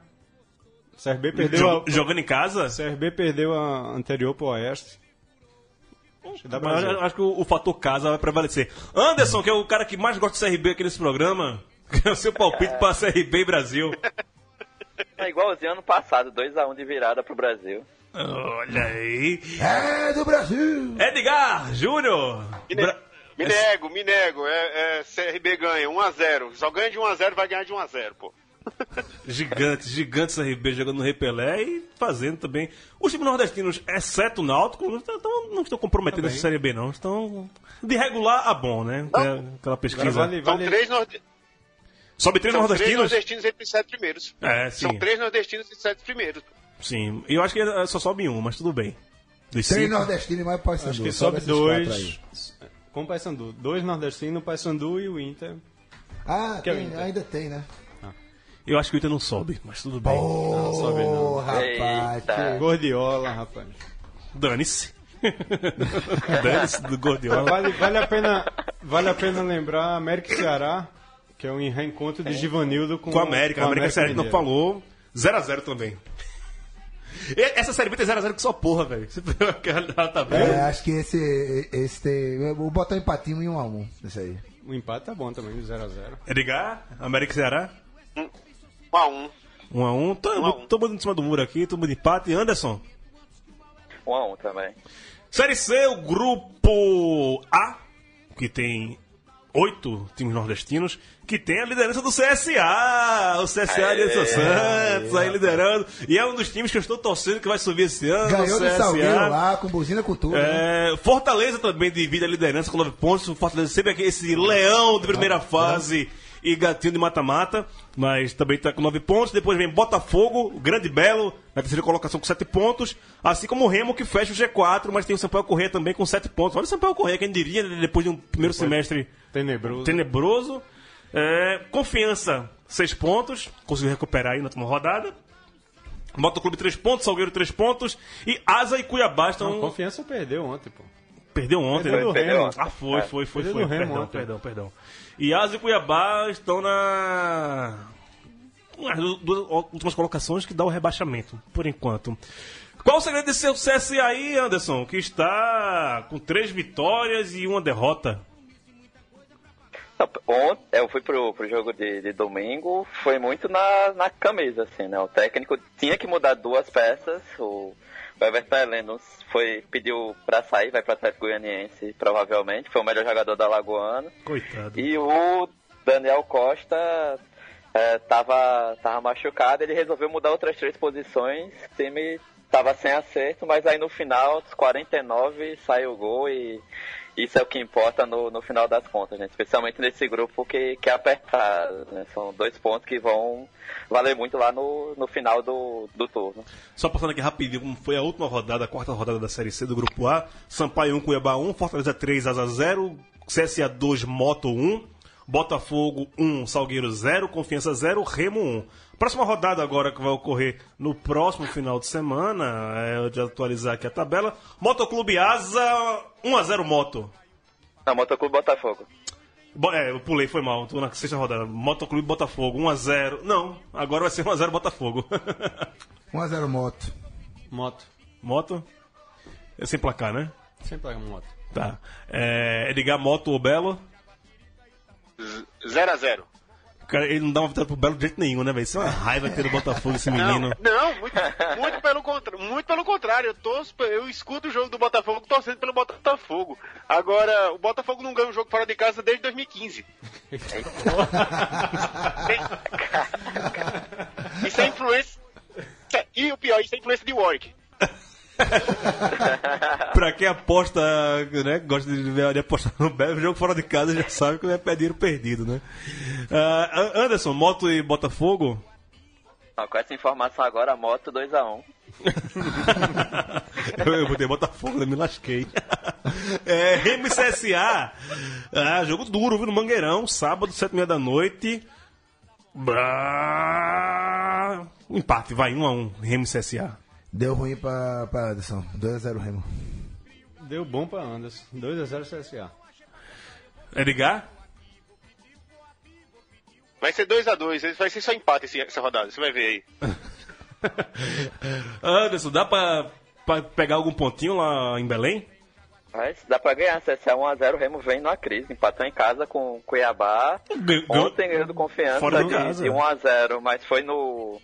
[SPEAKER 6] CRB perdeu
[SPEAKER 4] Jo-
[SPEAKER 6] a...
[SPEAKER 4] Jogando em casa?
[SPEAKER 6] CRB perdeu a anterior pro Oeste.
[SPEAKER 4] Eu acho que o, o fator casa vai prevalecer. Anderson, que é o cara que mais gosta de CRB aqui nesse programa, que é o seu palpite para CRB e Brasil.
[SPEAKER 8] É igualzinho ano passado, 2x1 de virada pro Brasil.
[SPEAKER 4] Olha aí.
[SPEAKER 5] É do Brasil!
[SPEAKER 4] Edgar Júnior.
[SPEAKER 7] Me, ne-
[SPEAKER 4] Bra-
[SPEAKER 7] me nego, me nego. É, é, CRB ganha 1x0. Só ganha de 1x0, vai ganhar de 1x0, pô.
[SPEAKER 4] Gigante, gigante CRB jogando no Rei Pelé e fazendo também. Os times nordestinos, exceto o Náutico, não estão, não estão comprometendo essa Série B, não. Estão de regular a bom, né? Tem Aquela pesquisa.
[SPEAKER 6] vale,
[SPEAKER 7] São
[SPEAKER 6] vale...
[SPEAKER 7] três, norde...
[SPEAKER 4] Sobe três
[SPEAKER 7] São três
[SPEAKER 4] nordestinos?
[SPEAKER 7] nordestinos entre os sete primeiros.
[SPEAKER 4] É, sim.
[SPEAKER 7] São três nordestinos entre os sete primeiros.
[SPEAKER 4] Sim. Eu acho que só sobe um, mas tudo bem. Dos
[SPEAKER 5] Três nordestinos e mais Paysandu.
[SPEAKER 6] Acho que
[SPEAKER 5] Sobe
[SPEAKER 6] sobe dois com o Paysandu. Dois nordestinos, o Paysandu e o Inter.
[SPEAKER 5] Ah,
[SPEAKER 6] Que é o
[SPEAKER 5] tem,
[SPEAKER 6] Inter.
[SPEAKER 5] ainda tem, né?
[SPEAKER 4] Eu acho que o Inter não sobe, mas tudo bem.
[SPEAKER 5] Ô,
[SPEAKER 6] sobe não.
[SPEAKER 5] rapaz. Que-
[SPEAKER 6] Gordiola, rapaz.
[SPEAKER 4] Dane-se. Dane-se do Gordiola.
[SPEAKER 6] Vale, vale, a pena, vale a pena lembrar América e Ceará. Que é um reencontro de Givanildo com,
[SPEAKER 4] Com a América. a América, Série não
[SPEAKER 6] Mineiro.
[SPEAKER 4] falou. 0x0 também. E Essa série B tem 0x0 com sua porra, velho. Você viu aquela tabela?
[SPEAKER 5] É, acho que esse, esse tem. Eu vou botar um empatinho em 1 a 1 Isso aí.
[SPEAKER 6] O empate tá bom também, 0x0.
[SPEAKER 4] Edgar, América e Ceará?
[SPEAKER 7] 1 a 1
[SPEAKER 4] 1x1. Todo todo mundo em cima do muro aqui, todo mundo de empate. Anderson?
[SPEAKER 8] 1 a 1 também.
[SPEAKER 4] Série C, o grupo A, que tem oito times nordestinos, que tem a liderança do CSA. O CSA de São Santos aí liderando. E é um dos times que eu estou torcendo que vai subir esse ano.
[SPEAKER 5] Ganhou
[SPEAKER 4] CSA.
[SPEAKER 5] Salgueiro lá, com buzina com tudo. né?
[SPEAKER 4] É, Fortaleza também divide a liderança com 9 pontos. Fortaleza sempre aqui, esse leão de primeira fase e gatinho de mata-mata, mas também está com 9 pontos. Depois vem Botafogo, o Grande Belo, na terceira colocação com 7 pontos. Assim como o Remo, que fecha o G4, mas tem o Sampaio Corrêa também com 7 pontos. Olha o Sampaio Corrêa, quem diria, né, depois de um primeiro semestre
[SPEAKER 6] Tenebroso.
[SPEAKER 4] tenebroso. É, confiança, 6 pontos, conseguiu recuperar aí na última rodada. Motoclube 3 pontos, Salgueiro 3 pontos. E Asa e Cuiabá estão.
[SPEAKER 6] Não, confiança perdeu ontem, pô.
[SPEAKER 4] Perdeu ontem,
[SPEAKER 6] Perdeu
[SPEAKER 4] né?
[SPEAKER 6] Remo.
[SPEAKER 4] Ah, foi,
[SPEAKER 8] É.
[SPEAKER 4] foi, foi,
[SPEAKER 6] Perdeu
[SPEAKER 4] foi. Perdão, perdão, perdão. E Asa e Cuiabá estão na. nas du- duas últimas colocações que dá o rebaixamento, por enquanto. Qual o segredo desse CSA aí, Anderson? Que está com três vitórias e uma derrota.
[SPEAKER 8] Ontem, eu fui pro, pro jogo de, de domingo, foi muito na, na camisa, assim, né? O técnico tinha que mudar duas peças, o, o Everton Heleno foi, pediu pra sair, vai pro Atlético Goianiense, provavelmente, foi o melhor jogador da Lagoana.
[SPEAKER 4] Coitado.
[SPEAKER 8] E o Daniel Costa é, tava, tava machucado, ele resolveu mudar outras três posições, o time tava sem acerto, mas aí no final, dos 49, saiu o gol e isso é o que importa no, no final das contas, né? Especialmente nesse grupo que, que é apertado, né? São dois pontos que vão valer muito lá no, no final do, do turno.
[SPEAKER 4] Só passando aqui rapidinho, como foi a última rodada, a quarta rodada da Série C do Grupo A. Sampaio 1, Cuiabá 1, Fortaleza 3, Asa 0, CSA 2, Moto 1, Botafogo 1, Salgueiro 0, Confiança 0, Remo 1. Próxima rodada agora que vai ocorrer no próximo final de semana, é de atualizar aqui a tabela. Motoclube Asa 1x0 Moto.
[SPEAKER 8] Não, Motoclube Botafogo.
[SPEAKER 4] Bo- É, eu pulei, foi mal. Tô na sexta rodada. Motoclube Botafogo 1x0. Não, agora vai ser 1x0 Botafogo.
[SPEAKER 5] 1x0 moto.
[SPEAKER 6] Moto.
[SPEAKER 4] Moto? É sem placar, né?
[SPEAKER 6] Sempre é moto.
[SPEAKER 4] Tá. É, Edgar Moto ou Belo?
[SPEAKER 7] 0 a 0
[SPEAKER 4] Cara, ele não dá uma vitória pro Belo de jeito nenhum, né, velho? Isso é uma raiva ter o Botafogo, esse
[SPEAKER 7] Não,
[SPEAKER 4] menino.
[SPEAKER 7] não muito, muito, pelo contra, muito pelo contrário. Eu, torço, eu escuto o jogo do Botafogo torcendo pelo Botafogo. Agora, o Botafogo não ganha um jogo fora de casa desde 2015. isso é influência. E o pior, isso é influência de Warwick.
[SPEAKER 4] Pra quem aposta, né, gosta de, ver- de apostar no Belo, jogo fora de casa já sabe que perder dinheiro perdido, né? Ah, Anderson, Moto e Botafogo?
[SPEAKER 8] Não, com essa informação agora, moto 2x1.
[SPEAKER 4] eu, eu botei Botafogo, né? me lasquei. É, Remo e CSA. Ah, jogo duro, viu? No Mangueirão, sábado, sete e meia da noite. Bah... Um empate, vai, um a um, Remo e CSA.
[SPEAKER 5] Deu ruim pra, pra Anderson. 2x0 Remo.
[SPEAKER 6] Deu bom pra Anderson. 2x0 CSA.
[SPEAKER 4] Edgar?
[SPEAKER 7] Vai ser 2 a 2 vai ser só empate essa rodada, você vai ver aí.
[SPEAKER 4] Anderson, dá pra, pra pegar algum pontinho lá em Belém?
[SPEAKER 8] Mas dá pra ganhar, CSA 1x0, o Remo vem numa crise. Empatou em casa com o Cuiabá.
[SPEAKER 4] Ganhou- ganhou
[SPEAKER 8] Ontem ganhou do Confiança
[SPEAKER 4] fora de
[SPEAKER 8] de,
[SPEAKER 4] casa.
[SPEAKER 8] de 1x0, mas foi no.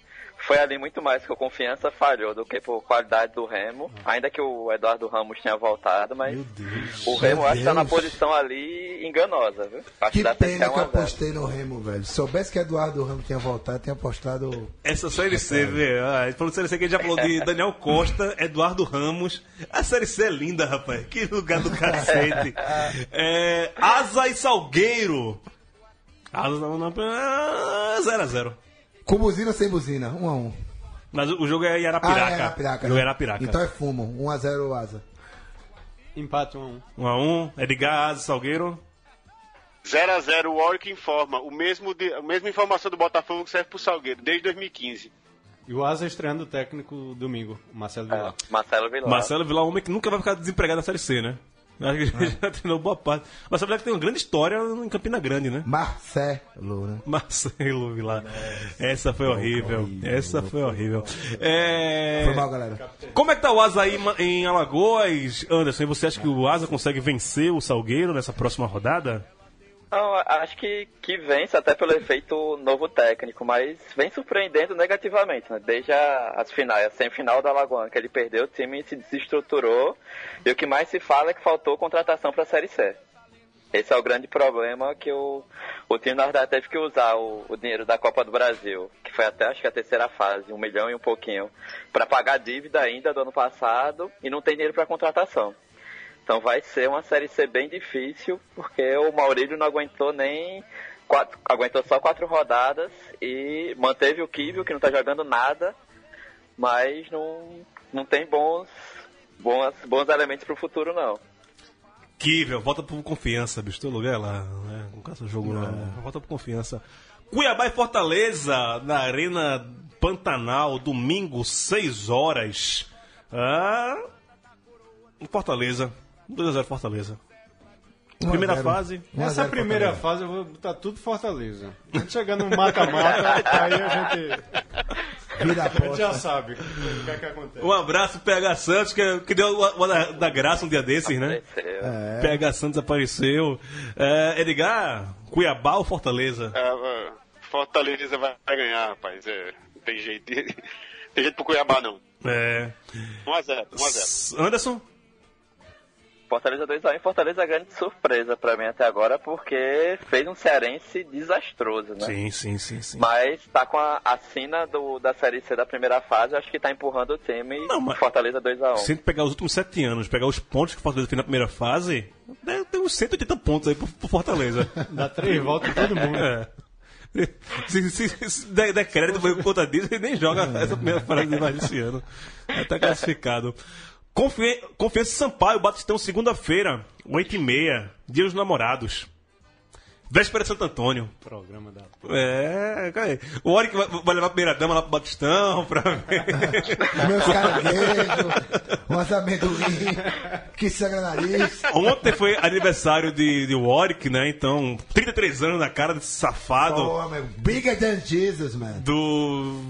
[SPEAKER 8] Foi ali muito mais que o Confiança falhou do que por qualidade do Remo. Ainda que o Eduardo Ramos tenha voltado, mas
[SPEAKER 4] Meu Deus.
[SPEAKER 8] o Remo acho que tá na posição ali enganosa, viu? Acho
[SPEAKER 5] Que pena que eu
[SPEAKER 8] 1 a 0.
[SPEAKER 5] apostei no Remo, velho. Se soubesse que Eduardo Ramos tinha voltado, tinha apostado.
[SPEAKER 4] Essa série C, velho. Ah, ele falou de série C que ele já falou de Daniel Costa, Eduardo Ramos. A série C é linda, rapaz. Que lugar do cacete. É, Asa e Salgueiro. Asa não, não, 0x0.
[SPEAKER 5] Com buzina ou sem buzina? 1x1.
[SPEAKER 4] Mas o o jogo é em Arapiraca.
[SPEAKER 5] Ah, é Arapiraca.
[SPEAKER 4] O jogo é? Arapiraca.
[SPEAKER 5] Então é fumo. 1x0 Asa.
[SPEAKER 6] Empate 1x1.
[SPEAKER 4] 1x1. Edgar, Asa Salgueiro.
[SPEAKER 7] 0 a 0 o Warwick informa. O mesmo de, a mesma informação do Botafogo que serve pro Salgueiro, desde 2015.
[SPEAKER 6] E o Asa estreando o técnico domingo, o Marcelo Vilar.
[SPEAKER 8] É, Marcelo Vilar.
[SPEAKER 4] Marcelo Vilar, homem que nunca vai ficar desempregado na série C, né? Acho que ele já treinou boa parte. Mas sabe que tem uma grande história em Campina Grande, né?
[SPEAKER 5] Marcelo, né?
[SPEAKER 4] Marcelo Vilar. Essa foi horrível. Essa foi horrível. É...
[SPEAKER 5] Foi mal, galera.
[SPEAKER 4] Como é que tá o Asa aí em Alagoas, Anderson? E você acha que o Asa consegue vencer o Salgueiro nessa próxima rodada?
[SPEAKER 8] Não, acho que, que vence até pelo efeito novo técnico, mas vem surpreendendo negativamente, né? Desde as finais, a semifinal da Alagoana, que ele perdeu, o time se desestruturou e o que mais se fala é que faltou contratação para a Série C. Esse é o grande problema que o, o time, na verdade, teve que usar o, o dinheiro da Copa do Brasil, que foi até acho que a terceira fase, um milhão e um pouquinho, para pagar a dívida ainda do ano passado e não tem dinheiro para contratação. Então vai ser uma série C bem difícil, porque o Maurílio não aguentou nem quatro, aguentou só quatro rodadas e manteve o Kivio, que não tá jogando nada, mas não, não tem bons, bons, bons elementos pro futuro não.
[SPEAKER 4] Kível, volta por confiança, bicho. Teu lugar é lá, né? Não caça jogo lá. Volta por confiança. Cuiabá e Fortaleza, na Arena Pantanal, domingo, 6 horas. Ah. Fortaleza. 2x0 Fortaleza. Primeira fase.
[SPEAKER 6] Essa primeira fase eu vou botar tudo Fortaleza. Quando chegar no mata-mata, aí a gente,
[SPEAKER 5] Vira a
[SPEAKER 6] a gente já sabe o que é que acontece.
[SPEAKER 4] Um abraço, PH Santos, que, que deu uma, uma da, da graça um dia desses, né?
[SPEAKER 5] É.
[SPEAKER 4] PH Santos apareceu. É, Edgar, Cuiabá ou Fortaleza?
[SPEAKER 7] É, Fortaleza vai vai ganhar, rapaz. É, não tem jeito. tem jeito pro Cuiabá, não.
[SPEAKER 4] É.
[SPEAKER 7] 1x0, 1x0.
[SPEAKER 4] Anderson?
[SPEAKER 8] Fortaleza 2x1 e Fortaleza é grande surpresa pra mim até agora, porque fez um cearense desastroso, né?
[SPEAKER 4] Sim, sim, sim, sim.
[SPEAKER 8] Mas tá com a, a sina do, da Série C da primeira fase, acho que tá empurrando o time
[SPEAKER 4] Não, mas-
[SPEAKER 8] Fortaleza 2x1.
[SPEAKER 4] Se pegar os últimos sete anos, pegar os pontos que o Fortaleza fez na primeira fase, ter uns 180 pontos aí pro, pro Fortaleza.
[SPEAKER 6] Dá três voltas em todo mundo.
[SPEAKER 4] É. Se, se, se der, der crédito por conta disso, ele nem joga essa primeira fase mais desse ano. Já tá classificado. Confi- Confiança em Sampaio, Batistão, segunda-feira, 8h30, Dia dos Namorados. Véspera de Santo Antônio.
[SPEAKER 6] Programa da.
[SPEAKER 4] É, cara, o Oric vai, vai levar a primeira dama lá pro Batistão pra ver.
[SPEAKER 5] Meus caranguejos, umas amendoim, que sangra nariz.
[SPEAKER 4] Ontem foi aniversário de, de Warwick, né? Então, 33 anos na cara desse safado.
[SPEAKER 5] Oh, man, bigger than Jesus, man.
[SPEAKER 4] Do.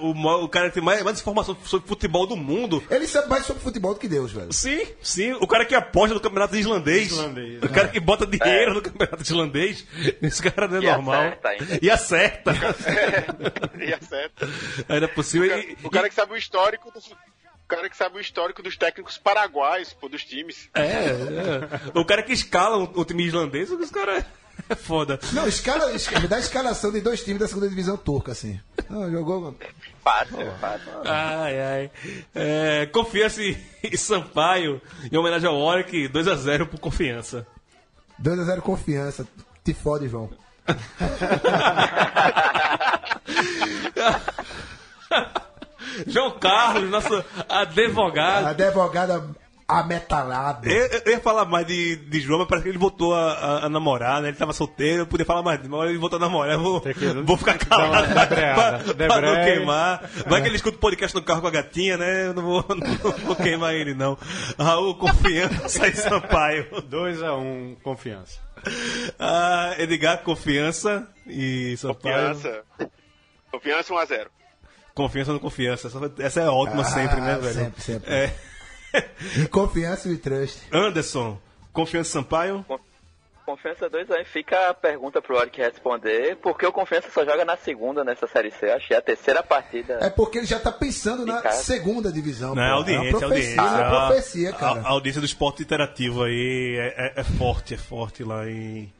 [SPEAKER 4] O, ma- o cara que tem mais, mais informação sobre futebol do mundo.
[SPEAKER 5] Ele sabe mais sobre futebol do que Deus, velho.
[SPEAKER 4] Sim, sim. O cara que aposta no campeonato islandês.
[SPEAKER 6] Islandês,
[SPEAKER 4] o cara que bota dinheiro no campeonato islandês. Esse cara não é
[SPEAKER 8] E
[SPEAKER 4] normal.
[SPEAKER 8] acerta ainda.
[SPEAKER 4] E acerta.
[SPEAKER 7] e acerta.
[SPEAKER 4] Ainda é possível. E-
[SPEAKER 7] O cara que sabe o histórico do, o cara que sabe o histórico dos técnicos paraguaios, pô, dos times.
[SPEAKER 4] É, é. O cara que escala o, o time islandês, os caras é foda.
[SPEAKER 5] Não, escala, escala, me dá a escalação de dois times da segunda divisão turca, assim. Não, jogou.
[SPEAKER 8] Fácil, fácil.
[SPEAKER 4] Ai, ai. É, confiança em, em Sampaio, em homenagem ao Warwick, 2x0 por confiança.
[SPEAKER 5] 2x0 confiança. Te fode, João.
[SPEAKER 4] João Carlos, nosso advogado.
[SPEAKER 5] Advogada ametalada.
[SPEAKER 4] Eu, eu ia falar mais de, de João, mas parece que ele voltou a, a- a namorar, né? Ele tava solteiro, eu podia falar mais, mas agora ele voltou a namorar, eu vou,
[SPEAKER 6] que
[SPEAKER 4] vou ficar calado pra,
[SPEAKER 6] debreada.
[SPEAKER 4] pra- pra não queimar. Vai que ele escuta o podcast no carro com a gatinha, né? Eu não vou, não vou queimar ele, não. Raul, confiança em Sampaio.
[SPEAKER 6] 2x1, confiança.
[SPEAKER 4] Ah, Edgar, confiança e Sampaio.
[SPEAKER 7] Confiança. Confiança 1x0.
[SPEAKER 4] Confiança no confiança. Essa, é ótima sempre, né,
[SPEAKER 5] Ah,
[SPEAKER 4] velho?
[SPEAKER 5] sempre, sempre.
[SPEAKER 4] É.
[SPEAKER 5] Confiança e trust.
[SPEAKER 4] Anderson, confiança em Sampaio?
[SPEAKER 8] Confiança 2x1. Fica a pergunta pro Oric responder, porque o Confiança só joga na segunda nessa Série C. Acho que é a terceira partida.
[SPEAKER 5] É porque ele já tá pensando na
[SPEAKER 8] casa.
[SPEAKER 5] segunda divisão.
[SPEAKER 4] Não,
[SPEAKER 5] pô.
[SPEAKER 4] é audiência,
[SPEAKER 5] é
[SPEAKER 4] audiência.
[SPEAKER 5] é uma profecia, cara.
[SPEAKER 4] A, a audiência do esporte interativo aí é, é- é forte, é forte lá em.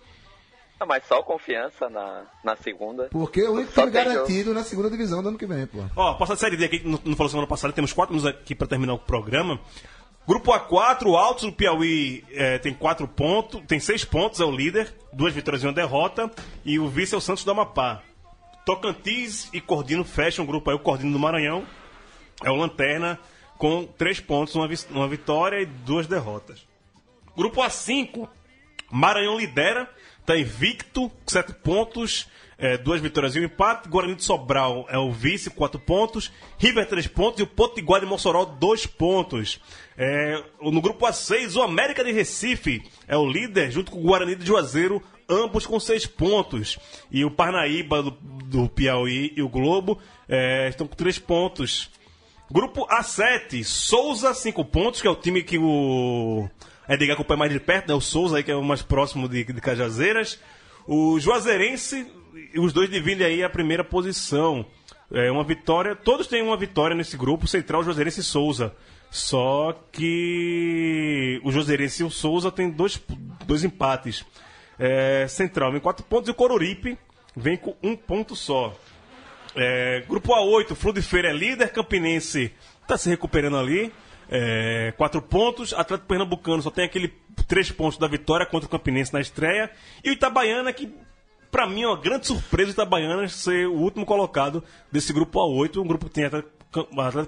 [SPEAKER 8] Ah, Mas só Confiança na, na segunda.
[SPEAKER 5] Porque é o único time garantido na segunda divisão do ano que vem, pô.
[SPEAKER 4] Ó, passar a série D aqui, que não, não falou semana passada, temos quatro minutos aqui pra terminar o programa. Grupo A4, o Altos do Piauí é, tem quatro pontos, tem seis pontos, é o líder, duas vitórias e uma derrota, e o vice é o Santos do Amapá. Tocantins e Cordino fecham o grupo aí, o Cordino do Maranhão é o Lanterna, com três pontos, uma, uma vitória e duas derrotas. Grupo A5, Maranhão lidera, tá invicto, com 7 pontos, é, duas vitórias e um empate. Guarani de Sobral é o vice, 4 pontos. River, 3 pontos. E o Potiguar de Mossoró, 2 pontos. É, no grupo A6, o América de Recife é o líder, junto com o Guarani de Juazeiro, ambos com 6 pontos. E o Parnaíba do, do Piauí e o Globo é, estão com 3 pontos. Grupo A7, Souza, 5 pontos, que é o time que o Edgar acompanha mais de perto, né? O Souza aí, que é o mais próximo de, de Cajazeiras. O Juazeirense, os dois dividem aí a primeira posição. É uma vitória, todos têm uma vitória nesse grupo, Central, Juazeirense e Souza. Só que o Juazeirense e o Souza têm dois, dois empates. É, Central vem quatro pontos e o Coruripe vem com um ponto só. É, grupo A8, Flu de Feira é líder, Campinense está se recuperando ali. É, quatro pontos, Atlético Pernambucano só tem aquele três pontos da vitória contra o Campinense na estreia. E o Itabaiana, que para mim é uma grande surpresa o Itabaiana ser o último colocado desse grupo A8, um grupo que tem Atlético,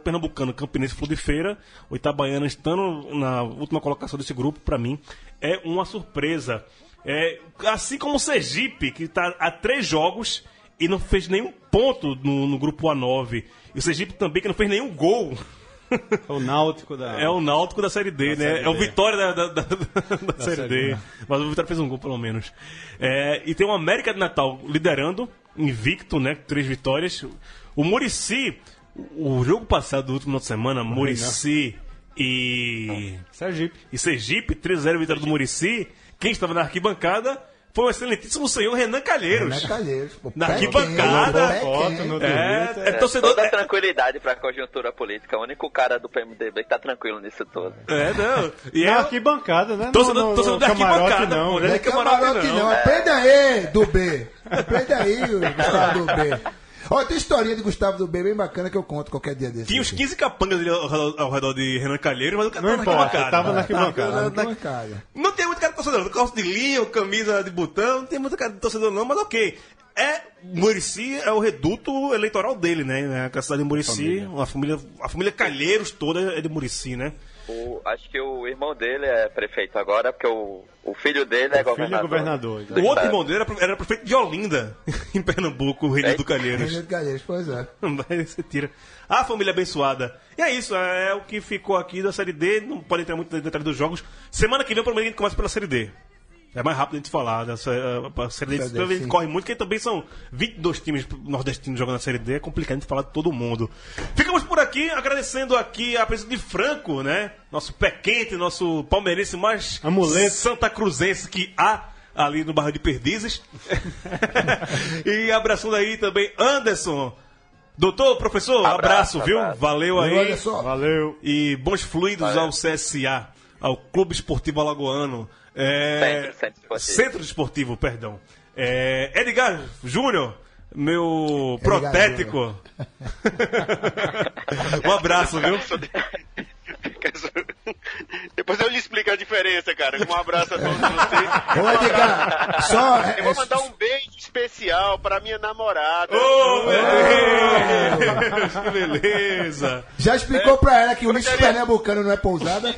[SPEAKER 4] Pernambucano, Campinense e Feira. O Itabaiana estando na última colocação desse grupo, para mim, é uma surpresa. É, assim como o Sergipe, que está a três jogos e não fez nenhum ponto no, no grupo A9. E o Sergipe também, que não fez nenhum gol.
[SPEAKER 6] É o Náutico da.
[SPEAKER 4] É o Náutico da Série D,
[SPEAKER 6] Da
[SPEAKER 4] né?
[SPEAKER 6] Série
[SPEAKER 4] é o. Vitória da, da, da- da Série
[SPEAKER 6] Série
[SPEAKER 4] D. Mas o Vitória fez um gol, pelo menos. É, e tem o América de Natal liderando, invicto, né? Três vitórias. O Murici, o jogo passado do último final de semana, Murici e.
[SPEAKER 6] Sergipe.
[SPEAKER 4] E Sergipe, 3x0 vitória do Murici. Quem estava na arquibancada foi o excelentíssimo senhor Renan Calheiros.
[SPEAKER 5] Renan Calheiros, pô,
[SPEAKER 4] Na arquibancada. É,
[SPEAKER 6] Twitter.
[SPEAKER 4] é torcedor.
[SPEAKER 8] Toda
[SPEAKER 4] É,
[SPEAKER 8] tranquilidade pra conjuntura política. O único cara do PMDB que tá tranquilo nisso tudo.
[SPEAKER 4] é, não. E é,
[SPEAKER 6] Na arquibancada, né?
[SPEAKER 4] torcedor,
[SPEAKER 6] No- no-
[SPEAKER 4] torcedor
[SPEAKER 6] no
[SPEAKER 4] da arquibancada,
[SPEAKER 6] não.
[SPEAKER 4] pô,
[SPEAKER 5] Não
[SPEAKER 4] né?
[SPEAKER 5] é camarote não. Aprenda aí, do B. Aprenda aí, Gustavo do B. Ó, tem historinha de Gustavo do B bem bacana que eu conto qualquer dia desse.
[SPEAKER 4] Tinha uns
[SPEAKER 5] aqui.
[SPEAKER 4] 15 capangas ali ao, redor- ao redor de Renan Calheiros, mas o cara
[SPEAKER 6] Não
[SPEAKER 4] tava
[SPEAKER 6] importa,
[SPEAKER 4] na
[SPEAKER 6] tava na arquibancada.
[SPEAKER 5] Tá.
[SPEAKER 4] Não tem muito cara de torcedor, calça de linho, camisa de botão, não tem muito cara de torcedor não, mas ok. É, Murici é o reduto eleitoral dele, né? A cidade de Murici, a família, a família Calheiros toda é de Murici, né?
[SPEAKER 8] O- acho que o irmão dele é prefeito agora, porque o, o filho dele é
[SPEAKER 6] filho é
[SPEAKER 8] governador.
[SPEAKER 6] governador,
[SPEAKER 8] do
[SPEAKER 4] O outro irmão dele era, era prefeito de Olinda, em Pernambuco, o Reino
[SPEAKER 8] É?
[SPEAKER 4] do Calheiros.
[SPEAKER 5] Renan Calheiros, pois é.
[SPEAKER 4] Mas você tira. A família abençoada. E é isso, é o que ficou aqui da Série D. Não pode entrar muito no detalhe dos jogos. Semana que vem, provavelmente, a gente começa pela Série D. É mais rápido a gente falar. Dessa, a Série D,
[SPEAKER 5] Série D,
[SPEAKER 4] talvez
[SPEAKER 5] sim.
[SPEAKER 4] corre muito, porque também são 22 times nordestinos jogando na Série D. É complicado a gente falar de todo mundo. Ficamos por aqui, agradecendo aqui a presença de Franco, né? Nosso pé quente, nosso palmeirense mais
[SPEAKER 6] Amuleto.
[SPEAKER 4] santa cruzense que há ali no bairro de Perdizes. e abraçando aí também Anderson. Doutor, professor, abraço,
[SPEAKER 8] Abraço,
[SPEAKER 4] viu?
[SPEAKER 8] abraço.
[SPEAKER 4] Valeu aí.
[SPEAKER 5] Olha só.
[SPEAKER 6] Valeu.
[SPEAKER 4] E bons fluidos ao CSA, ao Clube Esportivo Alagoano. É...
[SPEAKER 8] Centro, Centro Esportivo.
[SPEAKER 4] Centro Esportivo, perdão. É... Edgar Júnior, meu
[SPEAKER 5] Edgar
[SPEAKER 4] protético. um abraço, viu?
[SPEAKER 7] Depois eu lhe explico a diferença, cara. Um abraço a todos vocês.
[SPEAKER 5] Ô, Edgar, só. é-
[SPEAKER 7] Eu vou
[SPEAKER 5] é-
[SPEAKER 7] mandar um beijo especial pra minha namorada.
[SPEAKER 4] Ô, beleza! que beleza!
[SPEAKER 5] Já explicou pra ela que o lixo
[SPEAKER 7] gostaria-
[SPEAKER 5] pernambucano não é pousada?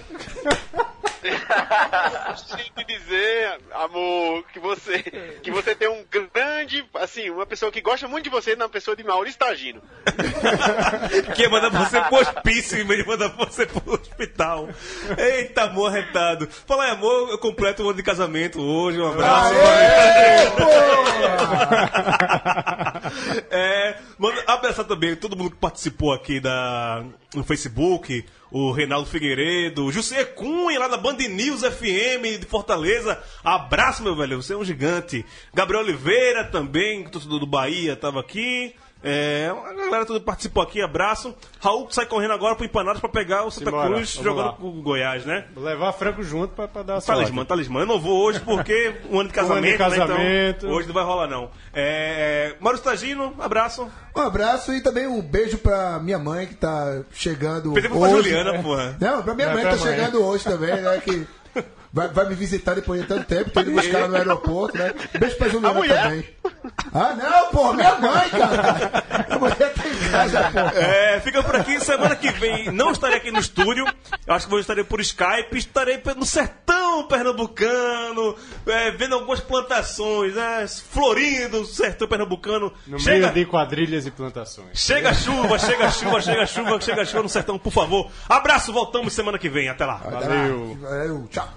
[SPEAKER 7] Gostaria de dizer, amor, que você, que você tem um grande, assim, uma pessoa que gosta muito de você na pessoa de Maurício Tagino.
[SPEAKER 4] que ia mandar você pro hospício em vez de mandar você pro hospital. Eita, amor arretado. Fala amor, eu completo o ano de casamento hoje. Um abraço. É, manda abraçar também todo mundo que participou aqui da, no Facebook, o Reinaldo Figueiredo, o José Cunha lá da Band News FM de Fortaleza. Abraço, meu velho, você é um gigante. Gabriel Oliveira também, torcedor do Bahia, tava aqui. É, a galera toda participou aqui, abraço. Raul sai correndo agora pro Empanadas pra pegar o Santa
[SPEAKER 6] Simbora,
[SPEAKER 4] Cruz jogando
[SPEAKER 6] lá.
[SPEAKER 4] com o Goiás, né?
[SPEAKER 6] Vou levar Franco junto pra, pra dar a sorte.
[SPEAKER 4] Talismã, talismã. Eu não vou hoje porque um ano de
[SPEAKER 6] Um ano
[SPEAKER 4] casamento,
[SPEAKER 6] de casamento.
[SPEAKER 4] né? Então, hoje não vai rolar, não. É, Maurício Tagino, abraço.
[SPEAKER 5] Um abraço e também um beijo pra minha mãe que tá chegando.
[SPEAKER 4] Pensei
[SPEAKER 5] hoje.
[SPEAKER 4] pra Juliana, porra.
[SPEAKER 5] Não, pra minha
[SPEAKER 6] Não,
[SPEAKER 5] mãe
[SPEAKER 6] pra
[SPEAKER 5] que tá
[SPEAKER 6] mãe.
[SPEAKER 5] chegando hoje também, né? Que vai, vai me visitar depois de tanto tempo, tô indo buscar no aeroporto, né? Beijo pra Juliana
[SPEAKER 7] A mulher?
[SPEAKER 5] também. Ah, não, pô, minha mãe, cara. A mulher tá em casa, pô.
[SPEAKER 4] É, fica por aqui. Semana que vem não estarei aqui no estúdio. Eu acho que vou estarei por Skype. Estarei no sertão sertão pernambucano, é, vendo algumas plantações, né? Florindo o sertão pernambucano.
[SPEAKER 6] No
[SPEAKER 4] Chega,
[SPEAKER 6] meio de quadrilhas e plantações.
[SPEAKER 4] chega chuva, chega chuva, chega chuva, chega chuva no sertão, por favor. Abraço, voltamos semana que vem. Até lá.
[SPEAKER 6] Valeu.
[SPEAKER 5] Valeu, tchau.